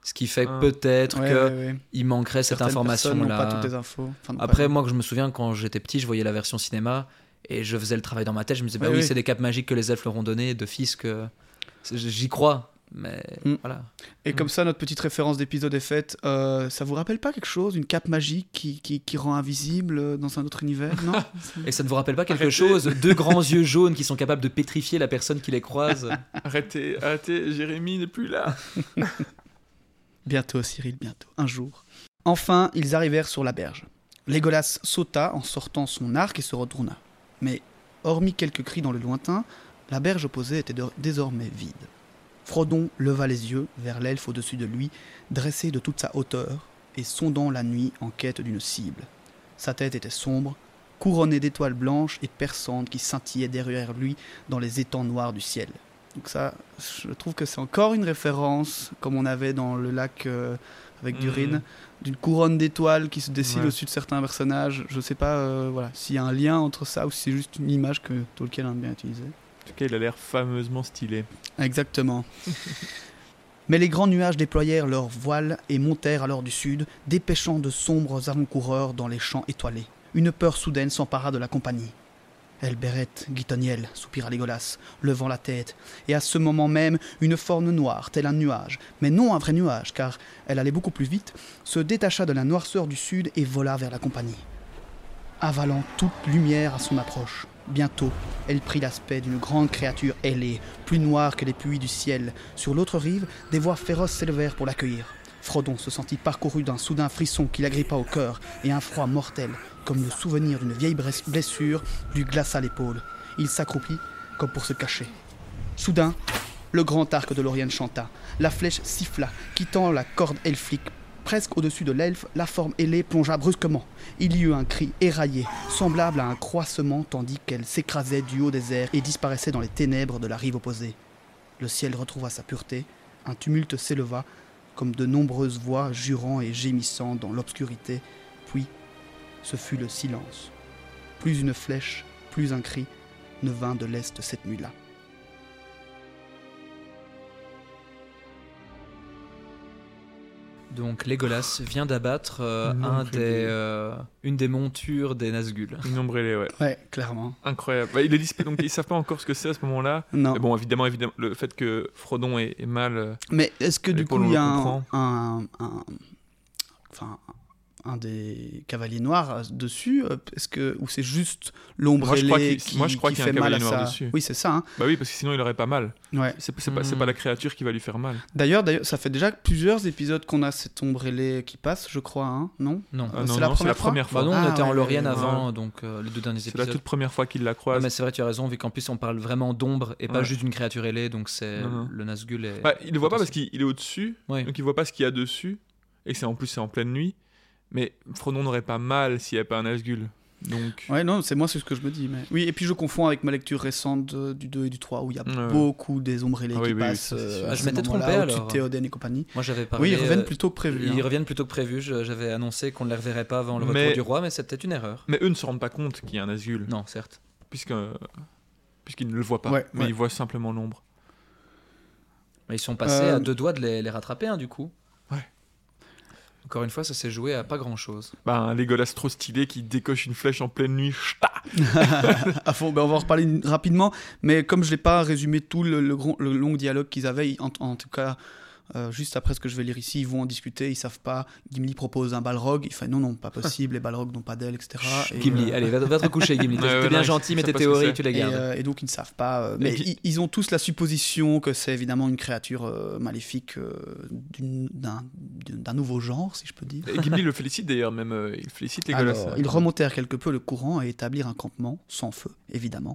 Ce qui fait Ah. peut-être Ouais, qu'il ouais, ouais. manquerait cette information-là. Enfin, pas Après, moi, que je me souviens, quand j'étais petit, je voyais la version cinéma et je faisais le travail dans ma tête. Je me disais, bah Oui, c'est des capes magiques que les elfes leur ont donné de fils que. J'y crois, mais Mm. voilà. Et Mm. comme ça, notre petite référence d'épisode est faite. Euh, ça vous rappelle pas quelque chose Une cape magique qui, qui, qui rend invisible euh, dans un autre univers Non Et ça ne vous rappelle pas quelque Arrêtez. chose Deux grands yeux jaunes qui sont capables de pétrifier la personne qui les croise. Arrêtez, arrêtez, Jérémy n'est plus là. Bientôt, Cyril, bientôt. Un jour. Enfin, ils arrivèrent sur la berge. Légolas sauta en sortant son arc et se retourna. Mais, hormis quelques cris dans le lointain, la berge opposée était désormais vide. Frodon leva les yeux vers l'elfe au-dessus de lui, dressé de toute sa hauteur, et sondant la nuit en quête d'une cible. Sa tête était sombre, couronnée d'étoiles blanches et perçantes qui scintillaient derrière lui dans les étangs noirs du ciel. Donc ça, je trouve que c'est encore une référence, comme on avait dans le lac euh, avec Mhm. Durin, d'une couronne d'étoiles qui se dessine Ouais. au-dessus de certains personnages. Je sais pas euh, voilà, s'il y a un lien entre ça ou si c'est juste une image que Tolkien aime bien utiliser. En tout cas, il a l'air fameusement stylé. Exactement. Mais les grands nuages déployèrent leurs voiles et montèrent alors du sud, dépêchant de sombres avant-coureurs dans les champs étoilés. Une peur soudaine s'empara de la compagnie. Elberet, Guitoniel, soupira Légolas, levant la tête, et à ce moment même, une forme noire, tel un nuage, mais non un vrai nuage, car elle allait beaucoup plus vite, se détacha de la noirceur du sud et vola vers la compagnie. Avalant toute lumière à son approche. Bientôt, elle prit l'aspect d'une grande créature ailée, plus noire que les pluies du ciel. Sur l'autre rive, des voix féroces s'élevèrent pour l'accueillir. Frodon se sentit parcouru d'un soudain frisson qui l'agrippa au cœur, et un froid mortel, comme le souvenir d'une vieille blessure, lui glaça l'épaule. Il s'accroupit, comme pour se cacher. Soudain, le grand arc de Lorien chanta. La flèche siffla, quittant la corde elfique. Presque au-dessus de l'elfe, la forme ailée plongea brusquement. Il y eut un cri éraillé, semblable à un croissement, tandis qu'elle s'écrasait du haut des airs et disparaissait dans les ténèbres de la rive opposée. Le ciel retrouva sa pureté, un tumulte s'éleva, comme de nombreuses voix jurant et gémissant dans l'obscurité, puis ce fut le silence. Plus une flèche, plus un cri ne vint de l'est cette nuit-là. Donc Legolas vient d'abattre euh, un des, euh, une des montures des Nazgûl. Une ombrellée, ouais. Ouais, clairement. Incroyable. Bah, il est dispo, donc ils savent pas encore ce que c'est à ce moment-là. Non. Mais bon, évidemment, évidemment, le fait que Frodon est, est mal. euh, Mais est-ce que du coup il y a un, un- enfin un des cavaliers noirs euh, dessus euh, Est-ce que ou c'est juste l'ombre qui, moi, je crois qui qu'il y a un fait mal à cavalier noir sa- dessus. Oui, c'est ça. hein. Bah oui, parce que sinon il aurait pas mal. Ouais. C'est pas, c'est Hmm. pas la créature qui va lui faire mal. D'ailleurs, d'ailleurs, ça fait déjà plusieurs épisodes qu'on a cette ombre ailée qui passe, je crois, hein non Non. Ah c'est non, la non, c'est la première fois Bah non, Ah, on était en ouais, Laurienne ouais, ouais. avant, donc euh, les deux derniers c'est la épisodes. toute première fois qu'il la Ouais, croise. mais c'est vrai, tu as raison, vu qu'en plus on parle vraiment d'ombre et pas juste d'une créature ailée, donc c'est le Nazgûl. Bah, il le voit pas parce qu'il est au-dessus, donc il voit pas ce qu'il y a dessus. Et que c'est en plus c'est en pleine nuit. Mais Frodon n'aurait pas mal s'il n'y avait pas un Nazgûl. Donc. Ouais, non, c'est moi, c'est ce que je me dis. Mais... Oui, et puis je confonds avec ma lecture récente de- du 2 et du 3 où il y a Ouais, beaucoup des ombres ailées Ah oui, qui oui, passent. euh, Ah, je m'étais trompé, alors. Théoden et compagnie. Moi j'avais parlé. Oui, ils reviennent euh, plus tôt que prévu. Ils hein. reviennent plus tôt que prévu. Je- J'avais annoncé qu'on ne les reverrait pas avant le retour Mais- du roi, mais c'est peut-être une erreur. Mais eux ne se rendent pas compte qu'il y a un Nazgûl. Non, certes. Puisque. Puisqu'ils ne le voient pas. Ouais, mais ouais. ils voient simplement l'ombre. Mais ils sont passés Euh, à deux doigts de les, les rattraper, hein, du coup. Encore une fois, ça s'est joué à pas grand chose. Bah, un Legolas trop stylé qui décoche une flèche en pleine nuit. Ch'ta à fond, ben on va en reparler rapidement, mais comme je l'ai pas résumé tout le, le gros- le long dialogue qu'ils avaient, en, en tout cas Euh, juste après ce que je vais lire ici, ils vont en discuter, ils savent pas. Gimli propose un Balrog, il fait non, non, pas possible, les Balrogs n'ont pas d'ailes, etc. Et, Gimli, euh, allez, va, va te coucher, Gimli. T'es ouais, bien non, gentil, mais tes théories, tu les et, gardes. euh, et donc ils ne savent pas. euh, mais ils, ils ont tous la supposition que c'est évidemment une créature euh, maléfique euh, d'un nouveau genre, si je peux dire. Et Gimli le félicite d'ailleurs, même. euh, il félicite les. Alors, ils remontèrent quelque peu le courant et établirent un campement, sans feu, évidemment.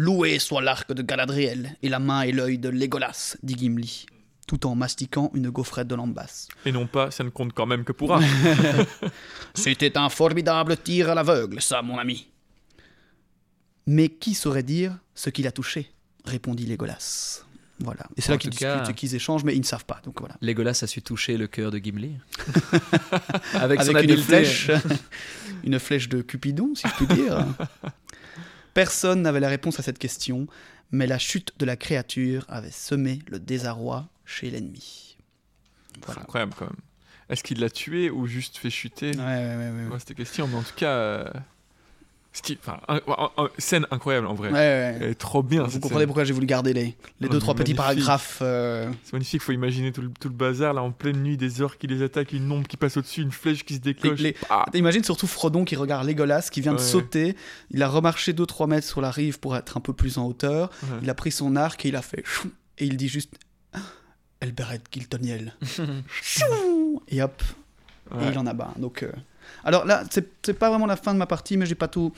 Loué soit l'arc de Galadriel et la main et l'œil de Legolas, dit Gimli, tout en mastiquant une gaufrette de lambasse. Et non pas, ça ne compte quand même que pour un. C'était un formidable tir à l'aveugle, ça, mon ami. Mais qui saurait dire ce qu'il a touché répondit Legolas. Voilà. Et c'est là qu'ils discutent et qu'ils échangent, mais ils ne savent pas. Donc voilà. Legolas a su toucher le cœur de Gimli. Avec, Avec son une flèche, une flèche de Cupidon, si je puis dire. Personne n'avait la réponse à cette question, mais la chute de la créature avait semé le désarroi chez l'ennemi. C'est incroyable quand même. Est-ce qu'il l'a tué ou juste fait chuter? Ouais, ouais, ouais, ouais, ouais. Ouais, C'était question, mais en tout cas. euh, un- un- un- scène incroyable en vrai. Ouais, ouais, trop bien. Vous comprenez scène. pourquoi j'ai voulu garder les, les Oh, deux, trois petits magnifique. paragraphes. euh, C'est magnifique, faut imaginer tout le, tout le bazar là en pleine nuit, des orques qui les attaquent, une ombre qui passe au-dessus, une flèche qui se déclenche. Les- Ah, Imagine surtout Frodon qui regarde Legolas, qui vient de sauter. Il a remarché 2-3 mètres sur la rive pour être un peu plus en hauteur. Il a pris son arc et il a fait et il dit juste Elbereth Giltoniel. Et hop, et il en a bas. Donc, euh, alors là, c'est pas vraiment la fin de ma partie, mais j'ai pas tout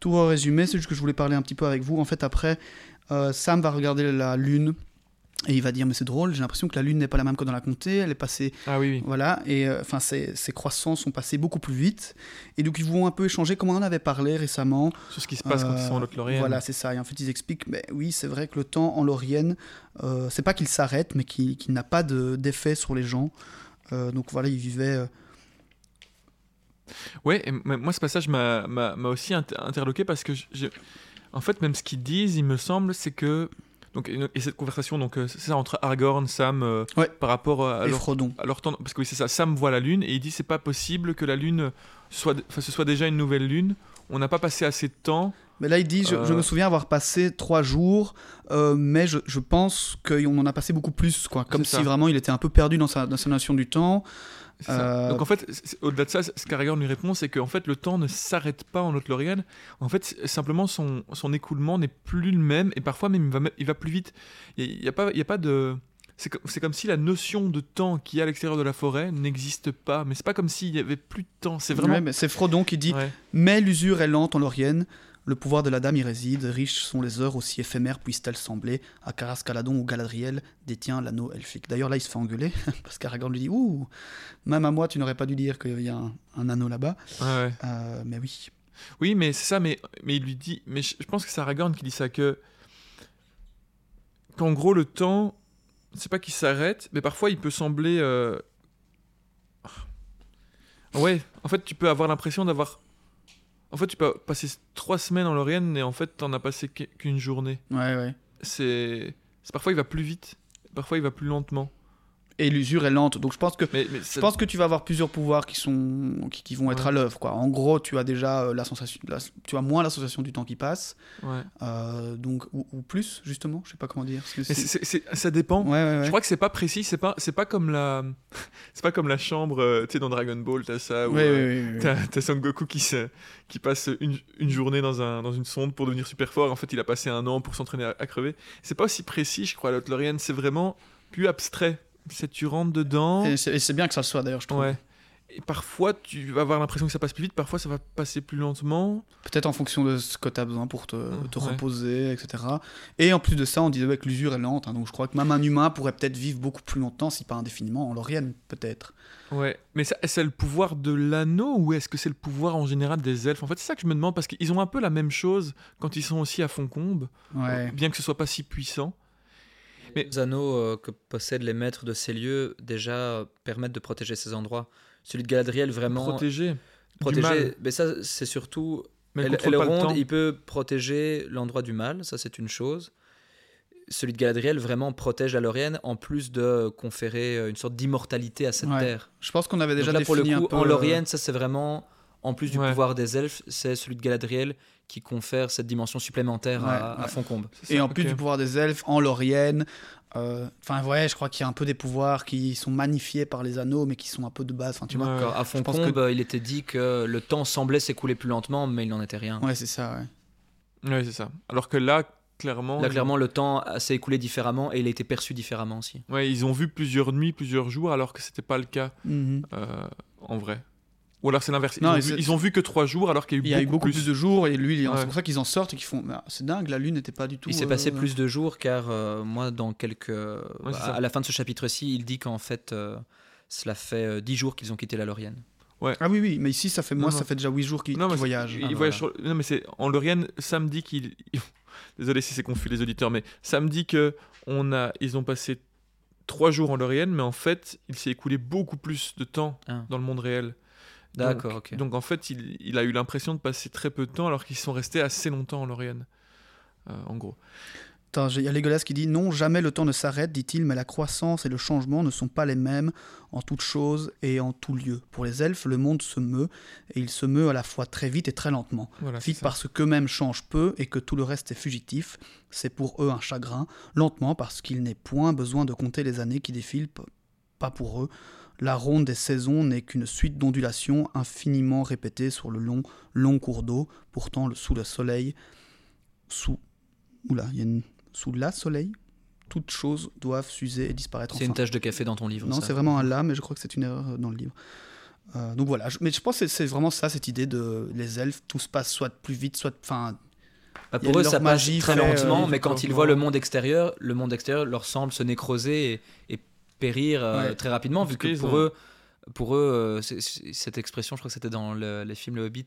tout résumé. C'est juste que je voulais parler un petit peu avec vous. En fait, après, euh, Sam va regarder la lune. Et il va dire mais c'est drôle, j'ai l'impression que la lune n'est pas la même que dans la comté, elle est passée Ah oui, oui. voilà, et euh, enfin ces, ces croissants sont passés beaucoup plus vite. Et donc ils vont un peu échanger, comme on en avait parlé récemment. Sur ce qui se passe quand ils sont en Euh, Lothlorien. Voilà, c'est ça. Et en fait, ils expliquent, mais oui, c'est vrai que le temps en Lorienne, euh, c'est pas qu'il s'arrête, mais qu'il n'a pas de- d'effet sur les gens. Euh, donc voilà, ils vivaient. Euh, Ouais, et moi ce passage m'a m'a- m'a aussi inter- interloqué parce que j'ai- en fait même ce qu'ils disent, il me semble, c'est que donc et et cette conversation donc euh, c'est ça entre Aragorn, Sam euh, Ouais. par rapport à et leur, Frodon. à leur temps parce que oui c'est ça, Sam voit la lune et il dit c'est pas possible que la lune soit enfin, ce soit déjà une nouvelle lune. On n'a pas passé assez de temps. Mais là, il dit, je, je Euh. me souviens avoir passé trois jours, euh, mais je, je pense qu'on en a passé beaucoup plus, quoi. Comme si vraiment il était un peu perdu dans sa, dans sa notion du temps. Euh, Donc en fait, au-delà de ça, ce qu'Aragorn lui répond, c'est qu'en fait le temps ne s'arrête pas en Lothlorien. En fait, simplement son, son écoulement n'est plus le même et parfois même il va, il va plus vite. Il n'y a, pas- il y a pas de. C'est co- c'est comme si la notion de temps qui est à l'extérieur de la forêt n'existe pas. Mais c'est pas comme s'il y avait plus de temps. C'est vraiment. Ouais, c'est Frodon qui dit Ouais. Mais l'usure est lente en Lorienne, le pouvoir de la dame y réside, riches sont les heures aussi éphémères puissent-elles sembler, à Caras Caladon ou Galadriel détient l'anneau elfique. D'ailleurs là il se fait engueuler, parce qu'Aragorn lui dit Ouh, même à moi tu n'aurais pas dû dire qu'il y a un, un anneau là-bas. Ouais, ouais. Euh, mais oui. Oui, mais c'est ça, mais, mais il lui dit. Mais je, je pense que c'est Aragorn qui dit ça, que. Qu'en gros, le temps, c'est pas qu'il s'arrête, mais parfois il peut sembler. euh, Ouais, en fait, tu peux avoir l'impression d'avoir. En fait, tu peux passer trois semaines en Lorraine et en fait, t'en as passé qu'u- qu'une journée. Ouais, ouais. C'est. c'est- Parfois, il va plus vite, parfois, il va plus lentement. Et l'usure est lente, donc je pense que Mais, mais je pense que tu vas avoir plusieurs pouvoirs qui sont qui, qui vont être Ouais. à l'œuvre quoi. En gros, tu as déjà euh, la sensation, la- tu as moins la sensation du temps qui passe, ouais. euh, donc ou, ou plus justement, je sais pas comment dire. ça dépend. Ouais. Je crois que c'est pas précis, c'est pas, c'est pas comme la, c'est pas comme la chambre, euh, tu sais dans Dragon Ball, t'as ça, où, Ouais, euh, t'as, t'as Son Goku qui se, qui passe une, une journée dans un, dans une sonde pour devenir super fort. En fait, il a passé un an pour s'entraîner à, à crever. C'est pas aussi précis, je crois, l'Otlorian, c'est vraiment plus abstrait. C'est tu rentres dedans, Et c'est bien que ça le soit d'ailleurs, je trouve. ouais. Et parfois, tu vas avoir l'impression que ça passe plus vite, parfois ça va passer plus lentement. Peut-être en fonction de ce que tu as besoin pour te, te ouais. reposer, etc. Et en plus de ça, on disait ouais, que l'usure est lente, hein, donc je crois que même un humain pourrait peut-être vivre beaucoup plus longtemps, si pas indéfiniment, en Lorienne, peut-être. Ouais, mais c'est le pouvoir de l'anneau ou est-ce que c'est le pouvoir en général des elfes? En fait, c'est ça que je me demande parce qu'ils ont un peu la même chose quand ils sont aussi à Foncombe, Ouais. bien que ce soit pas si puissant. Mais- Les anneaux euh, que possèdent les maîtres de ces lieux déjà permettent de protéger ces endroits. Celui de Galadriel vraiment protéger. mal. Mais ça c'est surtout Mais elle Elle, temps. il peut protéger l'endroit du mal, ça c'est une chose. Celui de Galadriel vraiment protège la Lorienne en plus de conférer euh, une sorte d'immortalité à cette Ouais. terre. Je pense qu'on avait Donc déjà là pour le défini coup, un peu, en euh, Lorienne, ça c'est vraiment en plus du Ouais. pouvoir des elfes, c'est celui de Galadriel qui confère cette dimension supplémentaire à, Ouais, à. Foncombe. Et en plus du pouvoir des elfes, en Lorienne, euh, enfin ouais, je crois qu'il y a un peu des pouvoirs qui sont magnifiés par les anneaux, mais qui sont un peu de base. Enfin, tu vois. Ouais. À pense Foncombe, il était dit que le temps semblait s'écouler plus lentement, mais il n'en était rien. Ouais, c'est ça. Ouais. Ouais, c'est ça. Alors que là, clairement, Là, clairement, le temps s'est écoulé différemment et il a été perçu différemment aussi. ouais, ils ont vu plusieurs nuits, plusieurs jours, alors que c'était pas le cas Mhm. euh, en vrai. Ou alors c'est l'inverse. Ils, Non, ont vu- ils ont vu que trois jours, alors qu'il y a eu Il y a eu beaucoup plus de jours et lui, Ouais. c'est pour ça qu'ils en sortent et qu'ils font. Ah, C'est dingue, la lune n'était pas du tout. Il s'est euh, passé plus de jours car euh, moi, dans quelques. à, la fin de ce chapitre-ci, il dit qu'en fait, euh, cela fait euh, dix jours qu'ils ont quitté la Lorienne. Ah oui, oui, mais ici, ça fait moi, Non, ça non. fait déjà 8 jours qu'ils voyagent. Ils Ah, voyagent voilà. sur- Non, mais c'est en Lorienne, samedi qu'ils. Désolé si c'est confus les auditeurs, mais samedi que on a, ils ont passé trois jours en Lorienne, mais en fait, il s'est écoulé beaucoup plus de temps Ah. dans le monde réel. D'accord, Donc- ok. Donc en fait, il, il a eu l'impression de passer très peu de temps, alors qu'ils sont restés assez longtemps en Lorienne. Euh, en gros. Attends, j'ai- il y a Legolas qui dit Non, jamais le temps ne s'arrête, dit-il, mais la croissance et le changement ne sont pas les mêmes en toute chose et en tout lieu. Pour les elfes, le monde se meut, et il se meut à la fois très vite et très lentement. Voilà, Vite parce qu'eux-mêmes changent peu et que tout le reste est fugitif, c'est pour eux un chagrin. Lentement parce qu'il n'est point besoin de compter les années qui défilent, pas pour eux. La ronde des saisons n'est qu'une suite d'ondulations infiniment répétées sur le long, long cours d'eau. Pourtant, le- sous le soleil, sous, oula, il y a une, sous la soleil, toutes choses doivent s'user et disparaître. C'est une tache de café dans ton livre. Non, c'est vraiment un là, mais je crois que c'est une erreur dans le livre. Euh, donc voilà, je- mais je pense que c'est- vraiment ça, cette idée de les elfes, tout se passe soit plus vite, soit. Enfin, Bah, pour eux, ça passe très lentement, euh, mais quand ils voient le monde extérieur, le monde extérieur leur semble se nécroser et, et périr euh, Ouais. très rapidement, En vu que pour eux, pour eux euh, cette expression, je crois que c'était dans le- les films Le Hobbit,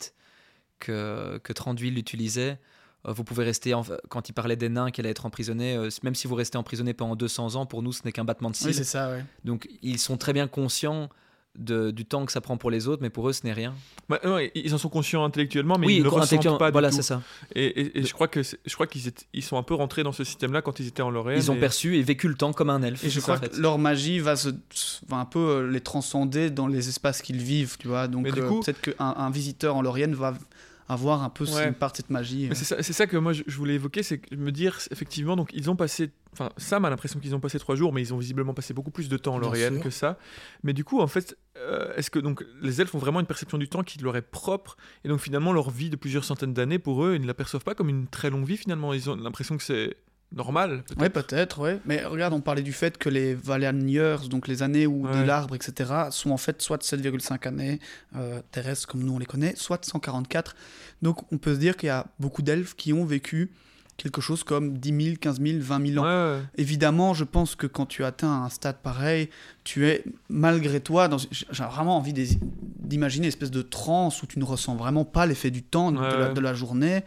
que, que Tranduil utilisait. Euh, Vous pouvez rester, en- quand il parlait des nains qui allaient être emprisonnés, euh, même si vous restez emprisonné pendant 200 ans, pour nous, ce n'est qu'un battement de cils. oui, c'est ça, ouais. Donc, ils sont très bien conscients de- du temps que ça prend pour les autres, mais pour eux, ce n'est rien. Bah, ouais, ils en sont conscients intellectuellement, mais oui, ils ne le ressentent intellectuellement, pas du voilà, c'est ça. Et, et- et je crois que je crois qu'ils ils sont un peu rentrés dans ce système-là quand ils étaient en Lorraine. Ils ont perçu et vécu le temps comme un elfe. Et je crois fait. que leur magie va, se, va un peu euh, les transcender dans les espaces qu'ils vivent, tu vois. Donc euh, coup- peut-être qu'un un visiteur en Lorienne va avoir un peu Ouais. une part de cette magie. Mais c'est ça, que moi je, je voulais évoquer, c'est me dire effectivement, donc ils ont passé, enfin Sam a l'impression qu'ils ont passé trois jours, mais ils ont visiblement passé beaucoup plus de temps en sûr. que ça. Mais du coup, en fait, euh, est-ce que donc les elfes ont vraiment une perception du temps qui leur est propre et donc finalement leur vie de plusieurs centaines d'années pour eux, ils ne la perçoivent pas comme une très longue vie finalement? Ils ont l'impression que c'est normal. peut-être. Ouais, peut-être, ouais. Mais regarde, on parlait du fait que les Valian Years, donc les années où Ouais. de l'arbre, etc., sont en fait soit de 7,5 années euh, terrestres comme nous on les connaît, soit de 144. Donc on peut se dire qu'il y a beaucoup d'elfes qui ont vécu quelque chose comme 10 000, 15 000, 20 000 ans. Ouais, ouais. Évidemment, je pense que quand tu atteins un stade pareil, tu es malgré toi, dans... j'ai vraiment envie d'imaginer une espèce de transe où tu ne ressens vraiment pas l'effet du temps de, Ouais, la, ouais. de la journée.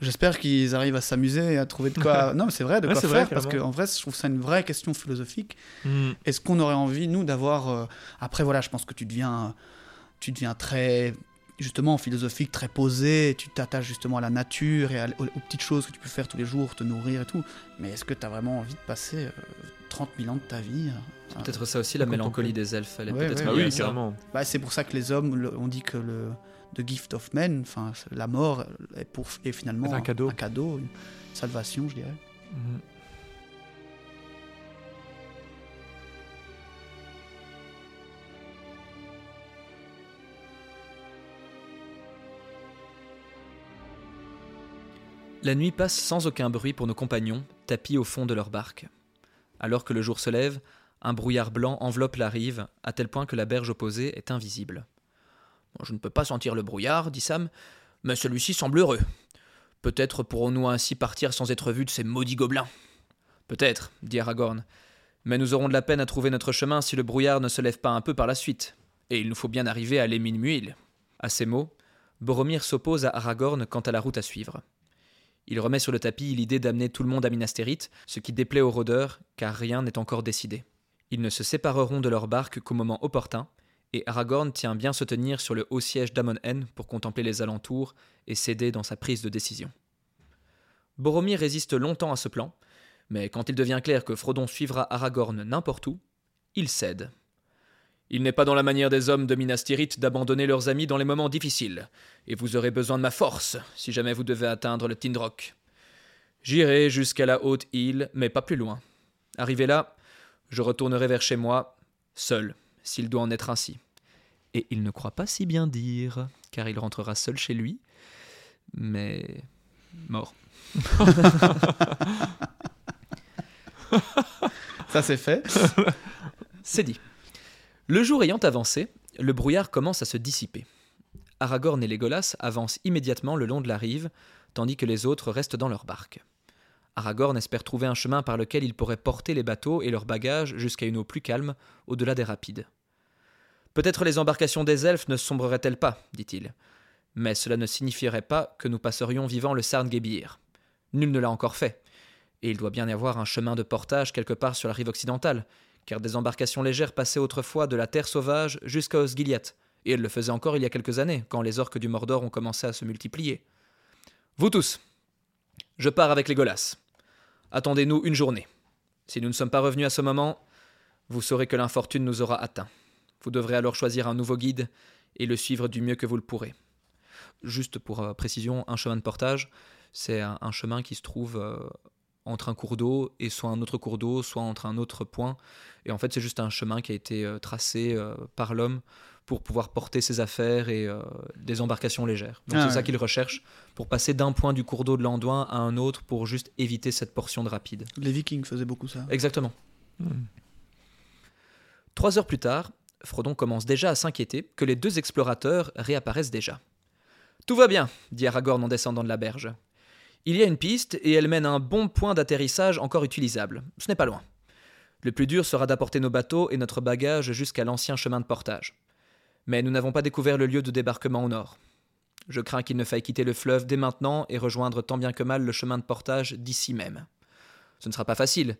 J'espère qu'ils arrivent à s'amuser et à trouver de quoi. non, mais c'est vrai, de quoi c'est faire, vrai, parce qu'en vrai, je trouve ça une vraie question philosophique. Hmm. Est-ce qu'on aurait envie, nous, d'avoir. euh, Après, voilà, je pense que tu deviens, tu deviens très. Justement, philosophique, très posé, tu t'attaches justement à la nature et à- aux, aux petites choses que tu peux faire tous les jours, te nourrir et tout. Mais est-ce que tu as vraiment envie de passer euh, 30 000 ans de ta vie euh, Peut-être ça aussi, la mélancolie des elfes. Elle est Ouais, peut-être ouais, liée oui, carrément. bah, C'est pour ça que les hommes, le- on dit que le the gift of men, enfin, la mort est, pour, est finalement C'est un cadeau. un cadeau, une salvation, je dirais. Mhm. La nuit passe sans aucun bruit pour nos compagnons, tapis au fond de leur barque. Alors que le jour se lève, un brouillard blanc enveloppe la rive, à tel point que la berge opposée est invisible. Je ne peux pas sentir le brouillard, dit Sam, mais celui-ci semble heureux. Peut-être pourrons-nous ainsi partir sans être vus de ces maudits gobelins. Peut-être, dit Aragorn, mais nous aurons de la peine à trouver notre chemin si le brouillard ne se lève pas un peu par la suite, et il nous faut bien arriver à l'Emin Muil. À ces mots, Boromir s'oppose à Aragorn quant à la route à suivre. Il remet sur le tapis l'idée d'amener tout le monde à Minas Tirith, ce qui déplaît aux rôdeurs, car rien n'est encore décidé. Ils ne se sépareront de leur barque qu'au moment opportun, et Aragorn tient bien se tenir sur le haut siège d'Amon-Hen pour contempler les alentours et céder dans sa prise de décision. Boromir résiste longtemps à ce plan, mais quand il devient clair que Frodon suivra Aragorn n'importe où, il cède. Il n'est pas dans la manière des hommes de Minas Tirith d'abandonner leurs amis dans les moments difficiles, et vous aurez besoin de ma force si jamais vous devez atteindre le Tindrock. J'irai jusqu'à la haute île, mais pas plus loin. Arrivé là, je retournerai vers chez moi, seul, s'il doit en être ainsi. Et il ne croit pas si bien dire, car il rentrera seul chez lui, mais mort. Ça c'est fait. C'est dit. Le jour ayant avancé, le brouillard commence à se dissiper. Aragorn et Legolas avancent immédiatement le long de la rive, tandis que les autres restent dans leur barque. Aragorn espère trouver un chemin par lequel il pourrait porter les bateaux et leurs bagages jusqu'à une eau plus calme, au-delà des rapides. Peut-être les embarcations des elfes ne sombreraient-elles pas, dit-il. Mais cela ne signifierait pas que nous passerions vivant le Sarngebir. Nul ne l'a encore fait. Et il doit bien y avoir un chemin de portage quelque part sur la rive occidentale, car des embarcations légères passaient autrefois de la terre sauvage jusqu'à Osgiliath, et elles le faisaient encore il y a quelques années, quand les orques du Mordor ont commencé à se multiplier. Vous tous, je pars avec les Golas. Attendez-nous une journée. Si nous ne sommes pas revenus à ce moment, vous saurez que l'infortune nous aura atteints. Vous devrez alors choisir un nouveau guide et le suivre du mieux que vous le pourrez. Juste pour euh, précision, un chemin de portage, c'est un, chemin qui se trouve euh, entre un cours d'eau et soit un autre cours d'eau, soit entre un autre point. Et en fait, c'est juste un chemin qui a été euh, tracé euh, par l'homme pour pouvoir porter ses affaires et euh, des embarcations légères. Donc Ah c'est ouais. ça qu'il recherche pour passer d'un point du cours d'eau de l'Anduin à un autre pour juste éviter cette portion de rapide. Les Vikings faisaient beaucoup ça. Exactement. Hmm. Trois heures plus tard, Frodon commence déjà à s'inquiéter que les deux explorateurs réapparaissent déjà. Tout va bien, dit Aragorn en descendant de la berge. Il y a une piste et elle mène à un bon point d'atterrissage encore utilisable. Ce n'est pas loin. Le plus dur sera d'apporter nos bateaux et notre bagage jusqu'à l'ancien chemin de portage. Mais nous n'avons pas découvert le lieu de débarquement au nord. Je crains qu'il ne faille quitter le fleuve dès maintenant et rejoindre tant bien que mal le chemin de portage d'ici même. Ce ne sera pas facile,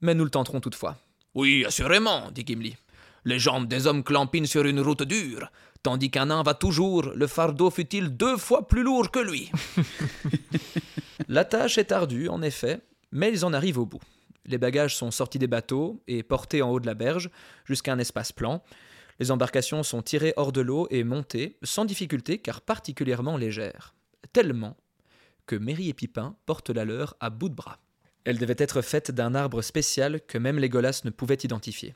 mais nous le tenterons toutefois. Oui, assurément, dit Gimli. Les jambes des hommes clampinent sur une route dure, tandis qu'un nain va toujours, le fardeau fut-il deux fois plus lourd que lui. La tâche est ardue, en effet, mais ils en arrivent au bout. Les bagages sont sortis des bateaux et portés en haut de la berge jusqu'à un espace plan. Les embarcations sont tirées hors de l'eau et montées sans difficulté car particulièrement légères. Tellement que Merry et Pipin portent la leur à bout de bras. Elle devait être faite d'un arbre spécial que même les Golas ne pouvaient identifier.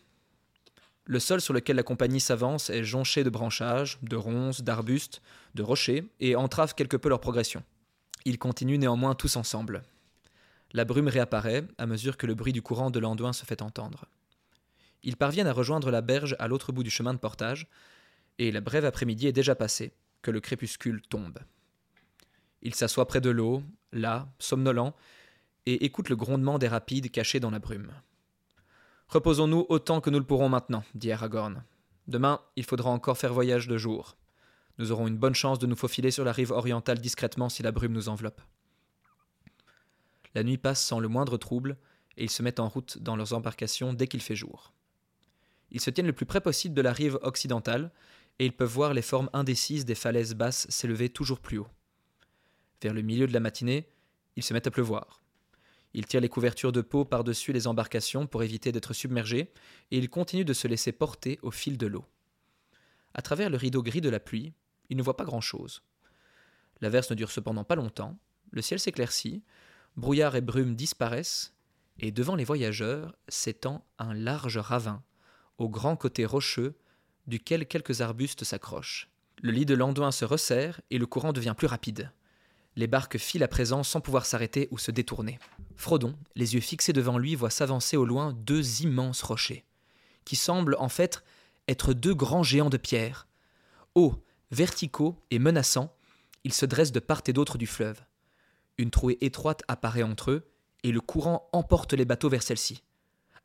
Le sol sur lequel la compagnie s'avance est jonché de branchages, de ronces, d'arbustes, de rochers, et entrave quelque peu leur progression. Ils continuent néanmoins tous ensemble. La brume réapparaît à mesure que le bruit du courant de l'Anduin se fait entendre. Ils parviennent à rejoindre la berge à l'autre bout du chemin de portage, et la brève après-midi est déjà passée, que le crépuscule tombe. Ils s'assoient près de l'eau, là, somnolents, et écoutent le grondement des rapides cachés dans la brume. Reposons-nous autant que nous le pourrons maintenant, dit Aragorn. Demain, il faudra encore faire voyage de jour. Nous aurons une bonne chance de nous faufiler sur la rive orientale discrètement si la brume nous enveloppe. La nuit passe sans le moindre trouble, et ils se mettent en route dans leurs embarcations dès qu'il fait jour. Ils se tiennent le plus près possible de la rive occidentale, et ils peuvent voir les formes indécises des falaises basses s'élever toujours plus haut. Vers le milieu de la matinée, il se met à pleuvoir. Ils tirent les couvertures de peau par-dessus les embarcations pour éviter d'être submergés, et ils continuent de se laisser porter au fil de l'eau. À travers le rideau gris de la pluie, ils ne voient pas grand-chose. L'averse ne dure cependant pas longtemps, le ciel s'éclaircit, brouillard et brume disparaissent, et devant les voyageurs s'étend un large ravin, au grand côté rocheux, duquel quelques arbustes s'accrochent. Le lit de l'Anduin se resserre et le courant devient plus rapide. Les barques filent à présent sans pouvoir s'arrêter ou se détourner. Frodon, les yeux fixés devant lui, voit s'avancer au loin deux immenses rochers, qui semblent en fait être deux grands géants de pierre. Hauts, verticaux et menaçants, ils se dressent de part et d'autre du fleuve. Une trouée étroite apparaît entre eux, et le courant emporte les bateaux vers celle-ci.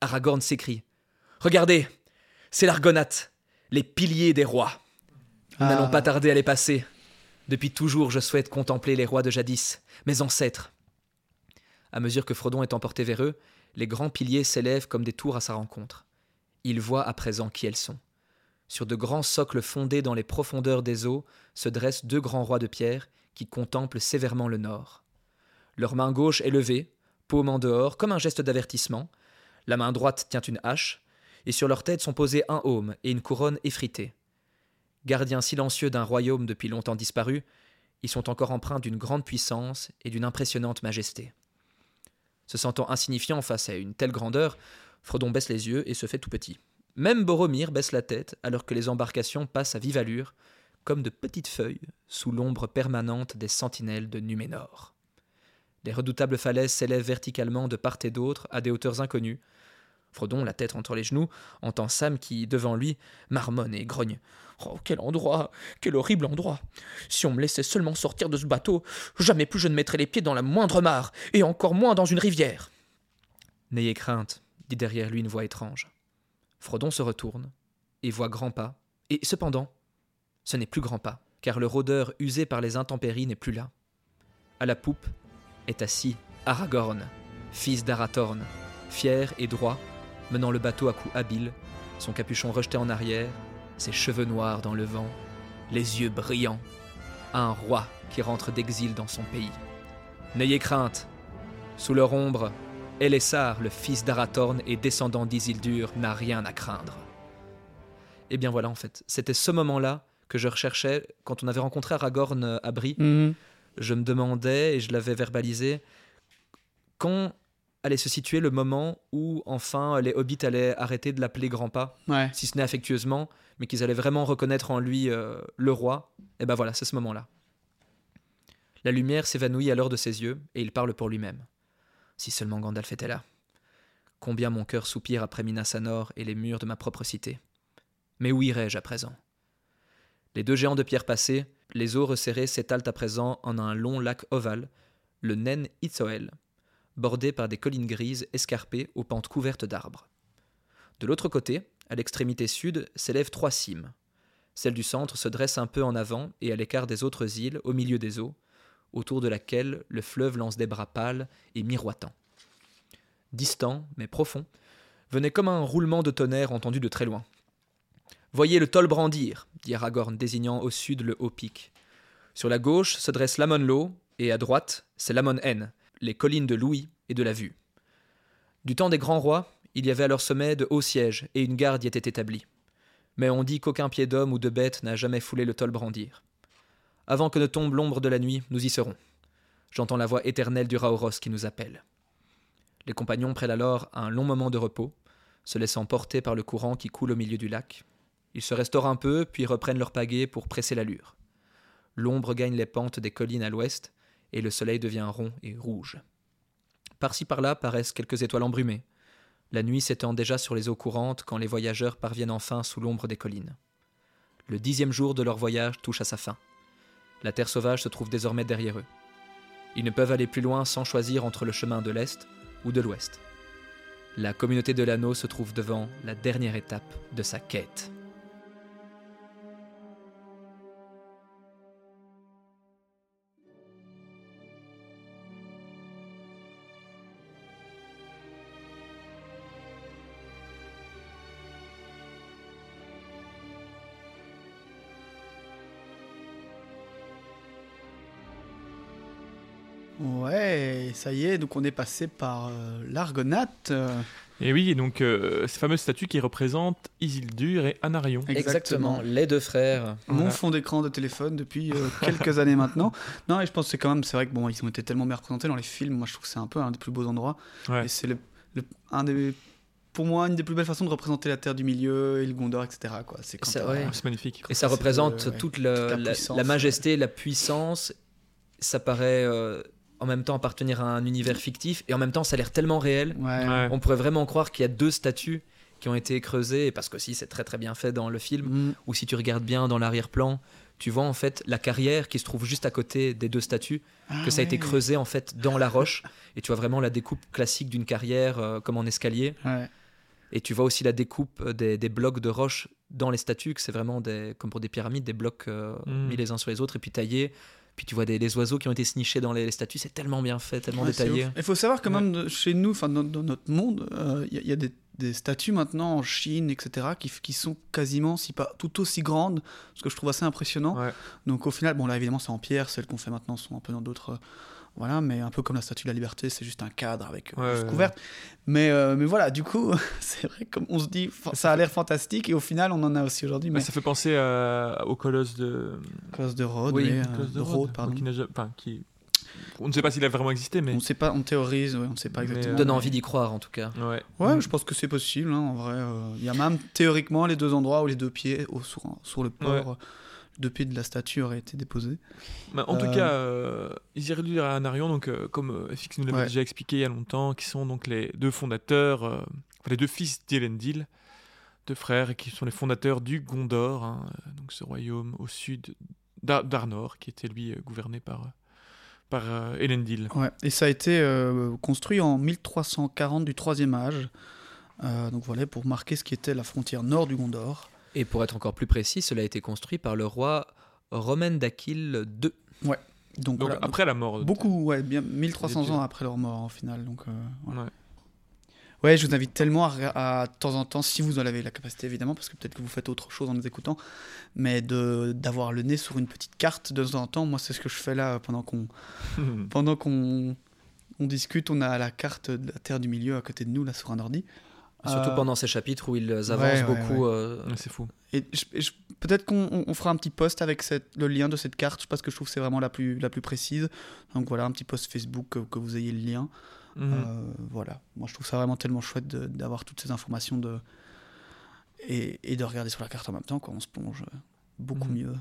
Aragorn s'écrie Regardez C'est l'Argonate, les piliers des rois. Nous Ah. n'allons pas tarder à les passer. Depuis toujours, je souhaite contempler les rois de jadis, mes ancêtres. À mesure que Frodon est emporté vers eux, les grands piliers s'élèvent comme des tours à sa rencontre. Il voit à présent qui elles sont. Sur de grands socles fondés dans les profondeurs des eaux se dressent deux grands rois de pierre qui contemplent sévèrement le nord. Leur main gauche est levée, paume en dehors, comme un geste d'avertissement. La main droite tient une hache. et sur leur tête sont posés un aume et une couronne effritée. Gardiens silencieux d'un royaume depuis longtemps disparu, ils sont encore empreints d'une grande puissance et d'une impressionnante majesté. Se sentant insignifiant face à une telle grandeur, Frodon baisse les yeux et se fait tout petit. Même Boromir baisse la tête alors que les embarcations passent à vive allure, comme de petites feuilles, sous l'ombre permanente des sentinelles de Numénor. Les redoutables falaises s'élèvent verticalement de part et d'autre à des hauteurs inconnues. Frodon, la tête entre les genoux, entend Sam qui, devant lui, marmonne et grogne. Oh, quel endroit Quel horrible endroit Si on me laissait seulement sortir de ce bateau, jamais plus je ne mettrais les pieds dans la moindre mare, et encore moins dans une rivière. N'ayez crainte, dit derrière lui une voix étrange. Frodon se retourne et voit grand pas, et cependant, ce n'est plus grand pas, car le rôdeur usé par les intempéries n'est plus là. À la poupe est assis Aragorn, fils d'Arathorn, fier et droit, menant le bateau à coups habiles, son capuchon rejeté en arrière, ses cheveux noirs dans le vent, les yeux brillants, un roi qui rentre d'exil dans son pays. N'ayez crainte, sous leur ombre, Elessar, le fils d'Arathorn et descendant d'Isildur, n'a rien à craindre. Et eh bien voilà, en fait, c'était ce moment-là que je recherchais quand on avait rencontré Aragorn euh, à Brie. Mhm. Je me demandais, et je l'avais verbalisé, quand allait se situer le moment où enfin les hobbits allaient arrêter de l'appeler grand-pas, Ouais. si ce n'est affectueusement, mais qu'ils allaient vraiment reconnaître en lui euh, le roi. Et ben voilà, c'est ce moment-là. La lumière s'évanouit alors de ses yeux, et il parle pour lui-même. Si seulement Gandalf était là. Combien mon cœur soupire après Minas Anor et les murs de ma propre cité. Mais où irais-je à présent? Les deux géants de pierre passés, les eaux resserrées s'étalent à présent en un long lac ovale, le Nen Itzoel, bordé par des collines grises escarpées aux pentes couvertes d'arbres. De l'autre côté, à l'extrémité sud, s'élèvent trois cimes. Celle du centre se dresse un peu en avant et à l'écart des autres îles, au milieu des eaux, autour de laquelle le fleuve lance des bras pâles et miroitants. Distant, mais profond, venait comme un roulement de tonnerre entendu de très loin. Voyez le Tol brandir, dit Aragorn, désignant au sud le haut pic. Sur la gauche se dresse l'Amon Lo, et à droite, c'est l'Amon N, les collines de Louis et de la Vue. Du temps des grands rois, il y avait à leur sommet de hauts sièges, et une garde y était établie. Mais on dit qu'aucun pied d'homme ou de bête n'a jamais foulé le Tol brandir. Avant que ne tombe l'ombre de la nuit, nous y serons. J'entends la voix éternelle du Raoros qui nous appelle. Les compagnons prennent alors un long moment de repos, se laissant porter par le courant qui coule au milieu du lac. Ils se restaurent un peu, puis reprennent leur pagaie pour presser l'allure. L'ombre gagne les pentes des collines à l'ouest, et le soleil devient rond et rouge. Par-ci par-là paraissent quelques étoiles embrumées. La nuit s'étend déjà sur les eaux courantes quand les voyageurs parviennent enfin sous l'ombre des collines. Le dixième jour de leur voyage touche à sa fin. La terre sauvage se trouve désormais derrière eux. Ils ne peuvent aller plus loin sans choisir entre le chemin de l'Est ou de l'Ouest. La communauté de l'anneau se trouve devant la dernière étape de sa quête. Ça y est, donc on est passé par euh, l'Argonate. euh, Et oui, et donc euh, ces fameuses statues qui représentent Isildur et Anarion. Exactement. les deux frères. mon Voilà. fond d'écran de téléphone depuis euh, quelques années maintenant. Non, et je pense que c'est quand même, c'est vrai que bon, ils ont été tellement bien représentés dans les films. Moi, je trouve que c'est un peu un des plus beaux endroits. Ouais. Et c'est le, le- un des, pour moi, une des plus belles façons de représenter la Terre du Milieu et le Gondor, etc. Quoi. C'est quand Ça, t'as- ouais. C'est magnifique. Et ça représente le- ouais, toute, la la, puissance, la majesté, la puissance. Ça paraît euh, en même temps appartenir à un univers fictif et en même temps ça a l'air tellement réel. Ouais. Ouais. On pourrait vraiment croire qu'il y a deux statues qui ont été creusées parce que si c'est très très bien fait dans le film. Mm. Ou si tu regardes bien dans l'arrière-plan, tu vois en fait la carrière qui se trouve juste à côté des deux statues, Ah que ça a été creusé en fait dans la roche. Et tu vois vraiment la découpe classique d'une carrière euh, comme en escalier. Ouais. Et tu vois aussi la découpe euh, des, des blocs de roche dans les statues, que c'est vraiment des, comme pour des pyramides, des blocs euh, Mm. mis les uns sur les autres et puis taillés. Puis tu vois des, des oiseaux qui ont été snichés dans les, les statues, c'est tellement bien fait, tellement Ouais, détaillé. Il faut savoir que Ouais. même chez nous, enfin dans, dans notre monde, euh, il y, a- il y a des, des statues maintenant en Chine, etc., qui, sont quasiment, si pas tout aussi grandes, ce que je trouve assez impressionnant. Ouais. Donc au final, bon là évidemment c'est en pierre, celles qu'on fait maintenant sont un peu dans d'autres Voilà, mais un peu comme la Statue de la Liberté, c'est juste un cadre avec euh, Ouais, juste ouais, couverte. Mais, euh, mais voilà, du coup, c'est vrai, comme on se dit, ça a l'air fantastique, et au final, on en a aussi aujourd'hui, mais Bah, ça fait penser à- au colosse de. cause de Rhodes, Oui, mais, euh, colosse de de Rhodes, Rhodes, pardon. qui enfin, qui- On ne sait pas s'il a vraiment existé, mais. On sait pas, on théorise, ouais, on sait pas Mais, exactement. euh, Donne mais- envie d'y croire en tout cas. Ouais. Ouais, je pense que c'est possible, hein, en vrai. euh, Il y a même théoriquement les deux endroits où les deux pieds au- sur, sur le port, Ouais. Pieds de la statue auraient été déposés. Bah, en tout Euh, cas, euh, Isildur et Anarion, donc, euh, comme euh, FX nous l'avait Ouais. déjà expliqué il y a longtemps, qui sont donc les deux fondateurs, enfin, les deux fils d'Elendil, deux frères, et qui sont les fondateurs du Gondor, hein, donc ce royaume au sud d'Ar- d'Arnor, qui était lui gouverné par, par Elendil. Ouais, et ça a été construit en 1340 du troisième âge. Donc voilà, pour marquer ce qui était la frontière nord du Gondor. Et pour être encore plus précis, cela a été construit par le roi Romain d'Aquille II. Donc, Donc voilà, après la mort. de- beaucoup, ouais, bien 1300 Des ans après leur mort au final. Donc, euh, voilà. Ouais. Ouais, je vous invite tellement à, de temps en temps, si vous en avez la capacité évidemment, parce que peut-être que vous faites autre chose en nous écoutant, mais de d'avoir le nez sur une petite carte de temps en temps. Moi, c'est ce que je fais là pendant qu'on pendant qu'on on discute. On a la carte de la Terre du Milieu à côté de nous là sur un ordi. Surtout Euh, pendant ces chapitres où ils avancent ouais, ouais, beaucoup. euh, c'est fou. Et je- et je- peut-être qu'on on- on fera un petit post avec cette- le lien de cette carte, parce que je trouve que c'est vraiment la plus, la plus précise. Donc voilà, un petit post Facebook que, que vous ayez le lien. Mhm. Euh, voilà, moi je trouve ça vraiment tellement chouette d'avoir toutes ces informations de... et, et de regarder sur la carte en même temps quand on se plonge beaucoup Mhm. mieux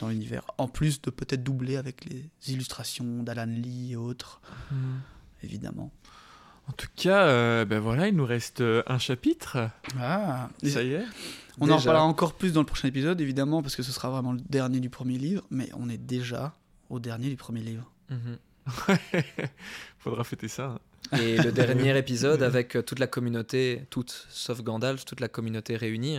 dans l'univers. En plus de peut-être doubler avec les illustrations d'Alan Lee et autres, Mhm. évidemment. En tout cas, euh, ben voilà, il nous reste euh, un chapitre. Ah, Ça y est. on en reparlera encore plus dans le prochain épisode, évidemment, parce que ce sera vraiment le dernier du premier livre, mais on est déjà au dernier du premier livre. mhm. Faudra fêter ça. hein. Et le dernier épisode avec euh, toute la communauté, toute sauf Gandalf, toute la communauté réunie.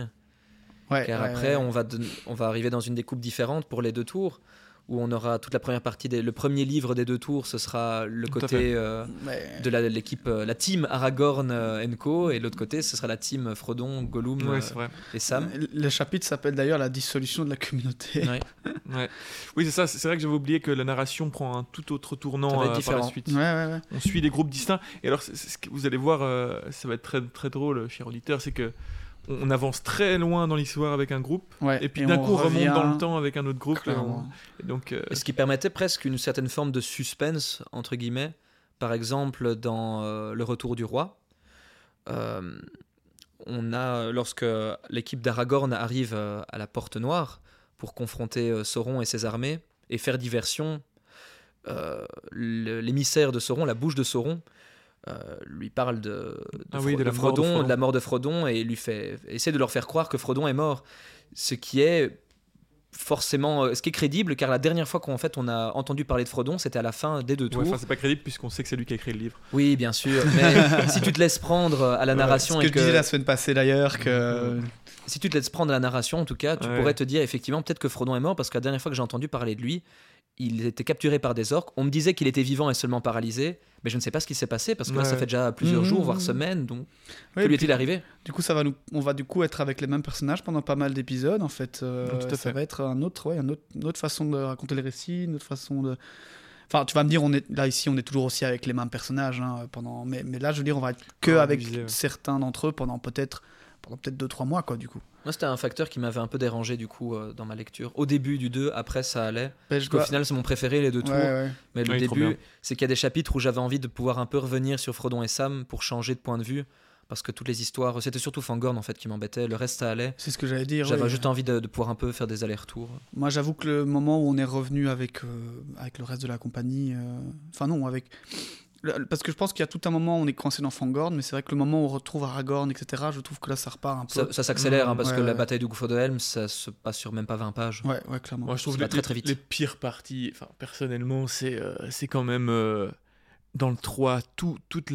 Ouais, Car ouais, après, ouais. On, va on va arriver dans une découpe différente pour les deux tours, où on aura toute la première partie des. Le premier livre des deux tours, ce sera le côté euh, Ouais. de l'équipe, euh, la team Aragorn euh, and Co, et l'autre côté, ce sera la team Frodon, Gollum Ouais, euh, et Sam. Le chapitre s'appelle d'ailleurs la dissolution de la communauté. Ouais. Ouais. Oui, c'est ça. C'est vrai que j'avais oublié que la narration prend un tout autre tournant euh, par la suite. Ouais, ouais, ouais. On suit des groupes distincts. Et alors, ce que vous allez voir, euh, ça va être très, très drôle, cher auditeur, c'est que on, avance très loin dans l'histoire avec un groupe, Ouais, et puis d'un coup, on remonte dans le temps avec un autre groupe. et on- clairement. et donc, euh, Ce qui permettait presque une certaine forme de suspense, entre guillemets. Par exemple, dans euh, Le Retour du Roi, euh, on a, lorsque l'équipe d'Aragorn arrive euh, à la Porte Noire pour confronter euh, Sauron et ses armées et faire diversion, euh, l'émissaire de Sauron, la bouche de Sauron, euh, lui parle de, de, Ah oui, Fro- de la de de Frodon, de la mort de Frodon, et lui fait essaie de leur faire croire que Frodon est mort, ce qui est forcément euh, ce qui est crédible car la dernière fois qu'en fait on a entendu parler de Frodon c'était à la fin des deux ouais, tours enfin, c'est pas crédible puisqu'on sait que c'est lui qui a écrit le livre. oui bien sûr mais si tu te laisses prendre à la Ouais, narration Ce que et je disais la semaine passée d'ailleurs, que. si tu te laisses prendre à la narration en tout cas tu Ouais. pourrais te dire effectivement peut-être que Frodon est mort parce que la dernière fois que j'ai entendu parler de lui il était capturé par des orques on me disait qu'il était vivant et seulement paralysé mais je ne sais pas ce qui s'est passé parce que là ça fait déjà plusieurs Mhm. jours voire semaines donc Ouais, que lui est-il arrivé? Du coup, ça va nous, on va du coup être avec les mêmes personnages pendant pas mal d'épisodes. En fait, Euh, Ouais, tout à ça fait. va être un autre, ouais, un autre, une autre façon de raconter le récit, une autre façon de. Enfin, tu vas me dire, on est là ici, on est toujours aussi avec les mêmes personnages hein, pendant. Mais, mais là, je veux dire, on va être que Ouais, avec certains d'entre eux pendant peut-être, pendant peut-être deux trois mois, quoi, du coup. moi c'était un facteur qui m'avait un peu dérangé du coup euh, dans ma lecture au début du 2 après ça allait Ben, je Parce qu'au dois- final c'est mon préféré les deux tours ouais. Mais le Oui, début, c'est qu'il y a des chapitres où j'avais envie de pouvoir un peu revenir sur Frodon et Sam pour changer de point de vue. Parce que toutes les histoires, c'était surtout Fangorn en fait qui m'embêtait. Le reste, ça allait. C'est ce que j'allais dire. J'avais juste envie de, de pouvoir un peu faire des allers-retours. Moi, j'avoue que le moment où on est revenu avec, euh, avec le reste de la compagnie, euh, enfin non, avec. Parce que je pense qu'il y a tout un moment où on est coincé dans Fangorn, mais c'est vrai que le moment où on retrouve Aragorn, etc., je trouve que là, ça repart un peu. Ça, ça s'accélère hein, parce Ouais, que la bataille du gouffre de Helm, ça se passe sur même pas 20 pages. Ouais, ouais, clairement. Moi, je trouve Ça les, très, très vite. les pires parties, enfin, personnellement, c'est euh, c'est quand même euh, dans le 3, tout, toute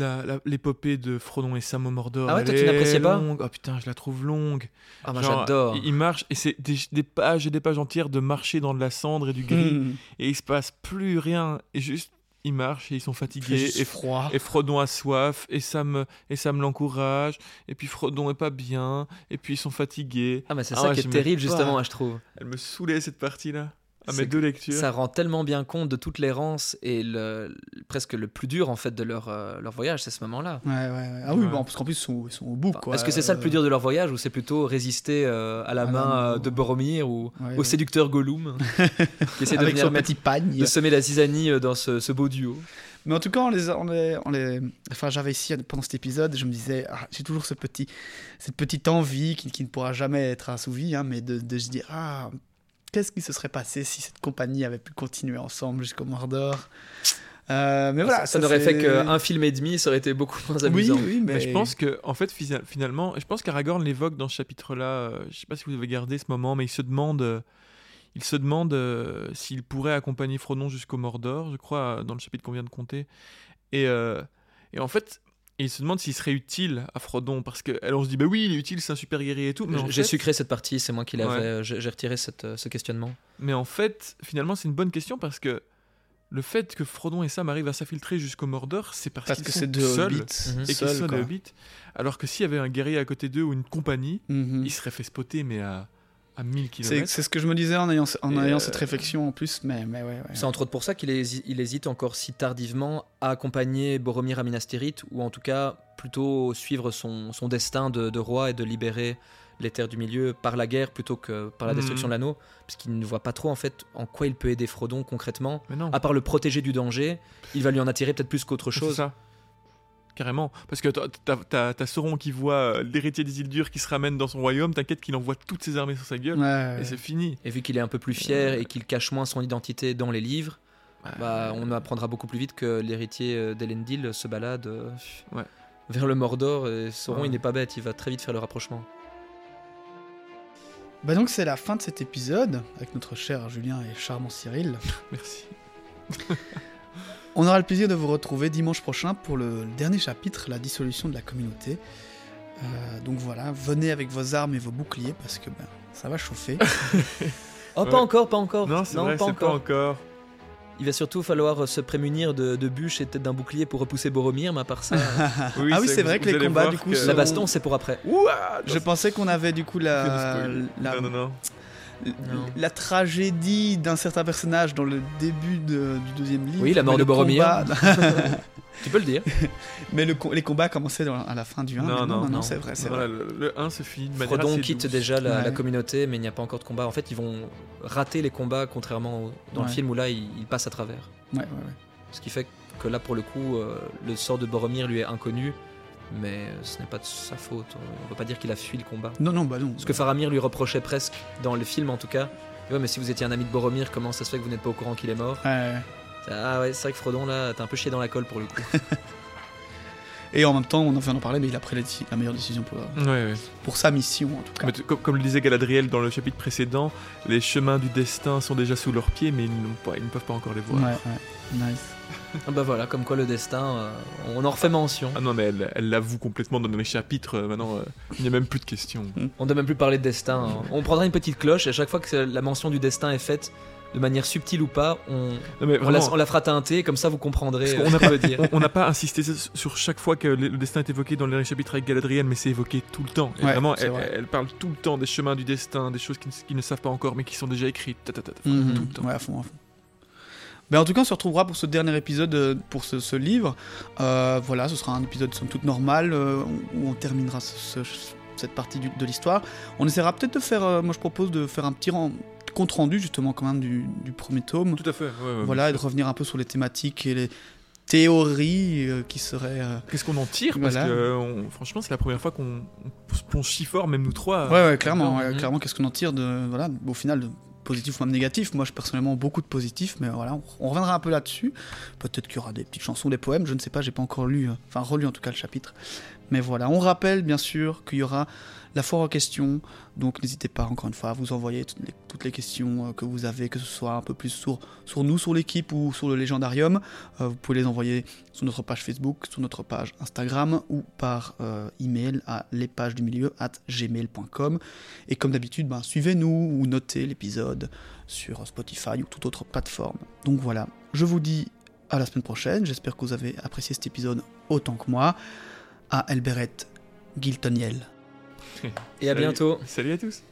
l'épopée de Frodon et Sam au Mordor. Ah ouais, toi, tu n'appréciais pas longue. Oh putain, je la trouve longue. Ah, moi Genre, j'adore. Il, il marche et c'est des, des pages et des pages entières de marcher dans de la cendre et du gris Mmh. et il se passe plus rien et juste ils marchent et ils sont fatigués et, froid. et Frodon a soif et Sam et Sam l'encourage et puis Frodon est pas bien et puis ils sont fatigués. Ah, mais c'est Ah ça ouais, qui est terrible justement, je trouve. Elle me saoulait cette partie là. Deux lectures. Ça rend tellement bien compte de toute l'errance et le, presque le plus dur en fait de leur, euh, leur voyage, c'est ce moment-là. Ouais, ouais, ouais. Ah oui, Ouais. bon, parce qu'en plus, ils sont, ils sont au bout. quoi. Est-ce que c'est ça le plus dur de leur voyage ou c'est plutôt résister euh, à la main euh, de Boromir ou Ouais, au séducteur Gollum qui essaie de Avec venir son mettre, petit pagne. de semer la zizanie dans ce, ce beau duo Mais en tout cas, on les, a- on les, on les... Enfin, j'avais ici pendant cet épisode, je me disais, ah, j'ai toujours ce petit, cette petite envie qui, qui ne pourra jamais être assouvie, hein, mais de, de se dire, ah, qu'est-ce qui se serait passé si cette compagnie avait pu continuer ensemble jusqu'au Mordor Euh, Mais voilà, ça, ça n'aurait fait qu'un film et demi, ça aurait été beaucoup moins Oui, amusant. oui, mais, Mais je pense que, en fait, finalement, je pense qu'Aragorn l'évoque dans ce chapitre-là. euh, je sais pas si vous avez gardé ce moment, mais il se demande, euh, il se demande euh, s'il pourrait accompagner Frodon jusqu'au Mordor, je crois, euh, dans le chapitre qu'on vient de compter. Et, euh, et en fait, il se demande s'il serait utile à Frodon, parce que alors on se dit, bah oui, il est utile, c'est un super guerrier et tout. Mais J'ai fait- sucré cette partie, c'est moi qui l'avais. Ouais. J'ai retiré cette, euh, ce questionnement. Mais en fait, finalement, c'est une bonne question parce que le fait que Frodon et Sam arrivent à s'infiltrer jusqu'au Mordor, c'est parce, parce qu'ils que sont c'est deux seuls hobbits Mhm. et qu'ils seuls, sont des hobbits. Alors que s'il y avait un guerrier à côté d'eux ou une compagnie, Mhm. il serait fait spotter, mais à, à 1000 C'est km. c'est ce que je me disais en ayant, en Et, ayant euh, cette réflexion en plus, mais, mais ouais, ouais. C'est entre autres pour ça qu'il hési- il hésite encore si tardivement à accompagner Boromir à Minas Tirith, ou en tout cas plutôt suivre son, son destin de, de roi et de libérer les terres du milieu par la guerre plutôt que par la Mhm. destruction de l'anneau, parce qu'il ne voit pas trop en fait en quoi il peut aider Frodon concrètement, Mais non, à part le protéger du danger, il va lui en attirer peut-être plus qu'autre c'est chose. ça. Carrément. Parce que t'as- Sauron qui voit euh, l'héritier des îles dures qui se ramène dans son royaume, t'inquiète qu'il envoie toutes ses armées sur sa gueule, Ouais, ouais. et c'est fini. Et vu qu'il est un peu plus fier et qu'il cache moins son identité dans les livres, bah, on apprendra beaucoup plus vite que l'héritier euh, d'Elendil se balade euh, Ouais. vers le Mordor. Et Sauron, Ouais. il n'est pas bête, il va très vite faire le rapprochement. Bah donc c'est la fin de cet épisode avec notre cher Julien et charmant Cyril. Merci. On aura le plaisir de vous retrouver dimanche prochain pour le dernier chapitre, la dissolution de la communauté. Euh, donc voilà, venez avec vos armes et vos boucliers parce que ben, ça va chauffer. Oh, Ouais. pas encore, pas encore. Non, c'est vrai, pas c'est encore. pas encore. Il va surtout falloir euh, se prémunir de, de bûches et peut-être d'un bouclier pour repousser Boromir, mais à part ça, Oui, ah oui, c'est vrai que les combats du coup que- sont- la baston, c'est pour après. Ouah, Je pensais qu'on avait du coup la, la, Non, non, non. La tragédie d'un certain personnage dans le début de- du deuxième livre. Oui, la mort de Boromir. combat- Tu peux le dire. mais le les combats commençaient dans- à la fin du 1. Non, non, non, non. c'est vrai, c'est Voilà, vrai. le, le 1 se finit de manière Frodon assez quitte douce. déjà la, Ouais. la communauté, mais il n'y a pas encore de combat. En fait, ils vont rater les combats, contrairement au- dans le film où là, ils, ils passent à travers. Ouais, ouais, ouais. Ce qui fait que là, pour le coup, euh, le sort de Boromir lui est inconnu, mais ce n'est pas de sa faute. On ne peut pas dire qu'il a fui le combat. Non, non, bah non. Ce que Faramir lui reprochait presque, dans le film en tout cas. Ouais, mais si vous étiez un ami de Boromir, comment ça se fait que vous n'êtes pas au courant qu'il est mort Ouais, ouais. Ah ouais, c'est vrai que Frodon, là, t'as un peu chié dans la colle pour le coup. Et en même temps, on en vient d'en parler, mais il a pris la, meilleure décision pour, Ouais, ouais. pour sa mission, en tout cas. Mais comme, comme le disait Galadriel dans le chapitre précédent, les chemins du destin sont déjà sous leurs pieds, mais ils, pas, ils ne peuvent pas encore les voir. Ouais, ouais. Nice. Ah bah voilà, comme quoi le destin, euh, on en refait mention. Ah non, mais elle elle l'avoue complètement dans les chapitres. euh, maintenant, euh, il n'y a même plus de questions. On ne doit même plus parler de destin. hein. On prendra une petite cloche, et à chaque fois que la mention du destin est faite, de manière subtile ou pas, on, Non, mais on, la, vraiment, on la fera teinter, comme ça vous comprendrez Parce euh, qu'on dire. on- on n'a pas insisté sur chaque fois que le le destin est évoqué dans les chapitres avec Galadriel, mais c'est évoqué tout le temps. Et Ouais, vraiment, c'est elle, vrai. elle parle tout le temps des chemins du destin, des choses qu'ils ne, qu'ils ne savent pas encore, mais qui sont déjà écrites. ta, ta, ta, ta, Mhm. tout le temps. Ouais, à fond, à fond. Ben, en tout cas, on se retrouvera pour ce dernier épisode, euh, pour ce, ce livre. Euh, voilà, ce sera un épisode somme toute normal, euh, où on terminera ce- ce- cette partie du- de l'histoire. On essaiera peut-être de faire, euh, moi je propose de faire un petit compte rendu justement quand même du, du premier tome. Tout à fait. ouais, ouais, voilà, et de revenir un peu sur les thématiques et les théories euh, qui seraient... euh, Qu'est-ce qu'on en tire? Parce Voilà. que, euh, on- franchement, c'est la première fois qu'on on se plonge si fort, même nous trois. Ouais, ouais, clairement, ouais, Mhm. clairement, qu'est-ce qu'on en tire de, voilà, au final, de positif ou même négatif. Moi, je personnellement beaucoup de positifs, mais voilà, on, on reviendra un peu là-dessus. Peut-être qu'il y aura des petites chansons, des poèmes, je ne sais pas, j'ai pas encore lu, euh, enfin relu en tout cas le chapitre. Mais voilà, on rappelle bien sûr qu'il y aura la foire en question, donc n'hésitez pas encore une fois à vous envoyer toutes les, questions euh, que vous avez, que ce soit un peu plus sur, nous, sur l'équipe ou sur le légendarium. Euh, vous pouvez les envoyer sur notre page Facebook, sur notre page Instagram ou par euh, email à lespagesdumilieu at gmail.com. Et comme d'habitude, ben, suivez-nous ou notez l'épisode sur Spotify ou toute autre plateforme. Donc voilà, je vous dis à la semaine prochaine. J'espère que vous avez apprécié cet épisode autant que moi. À Elberet Giltoniel. Et à Salut. bientôt. Salut à tous.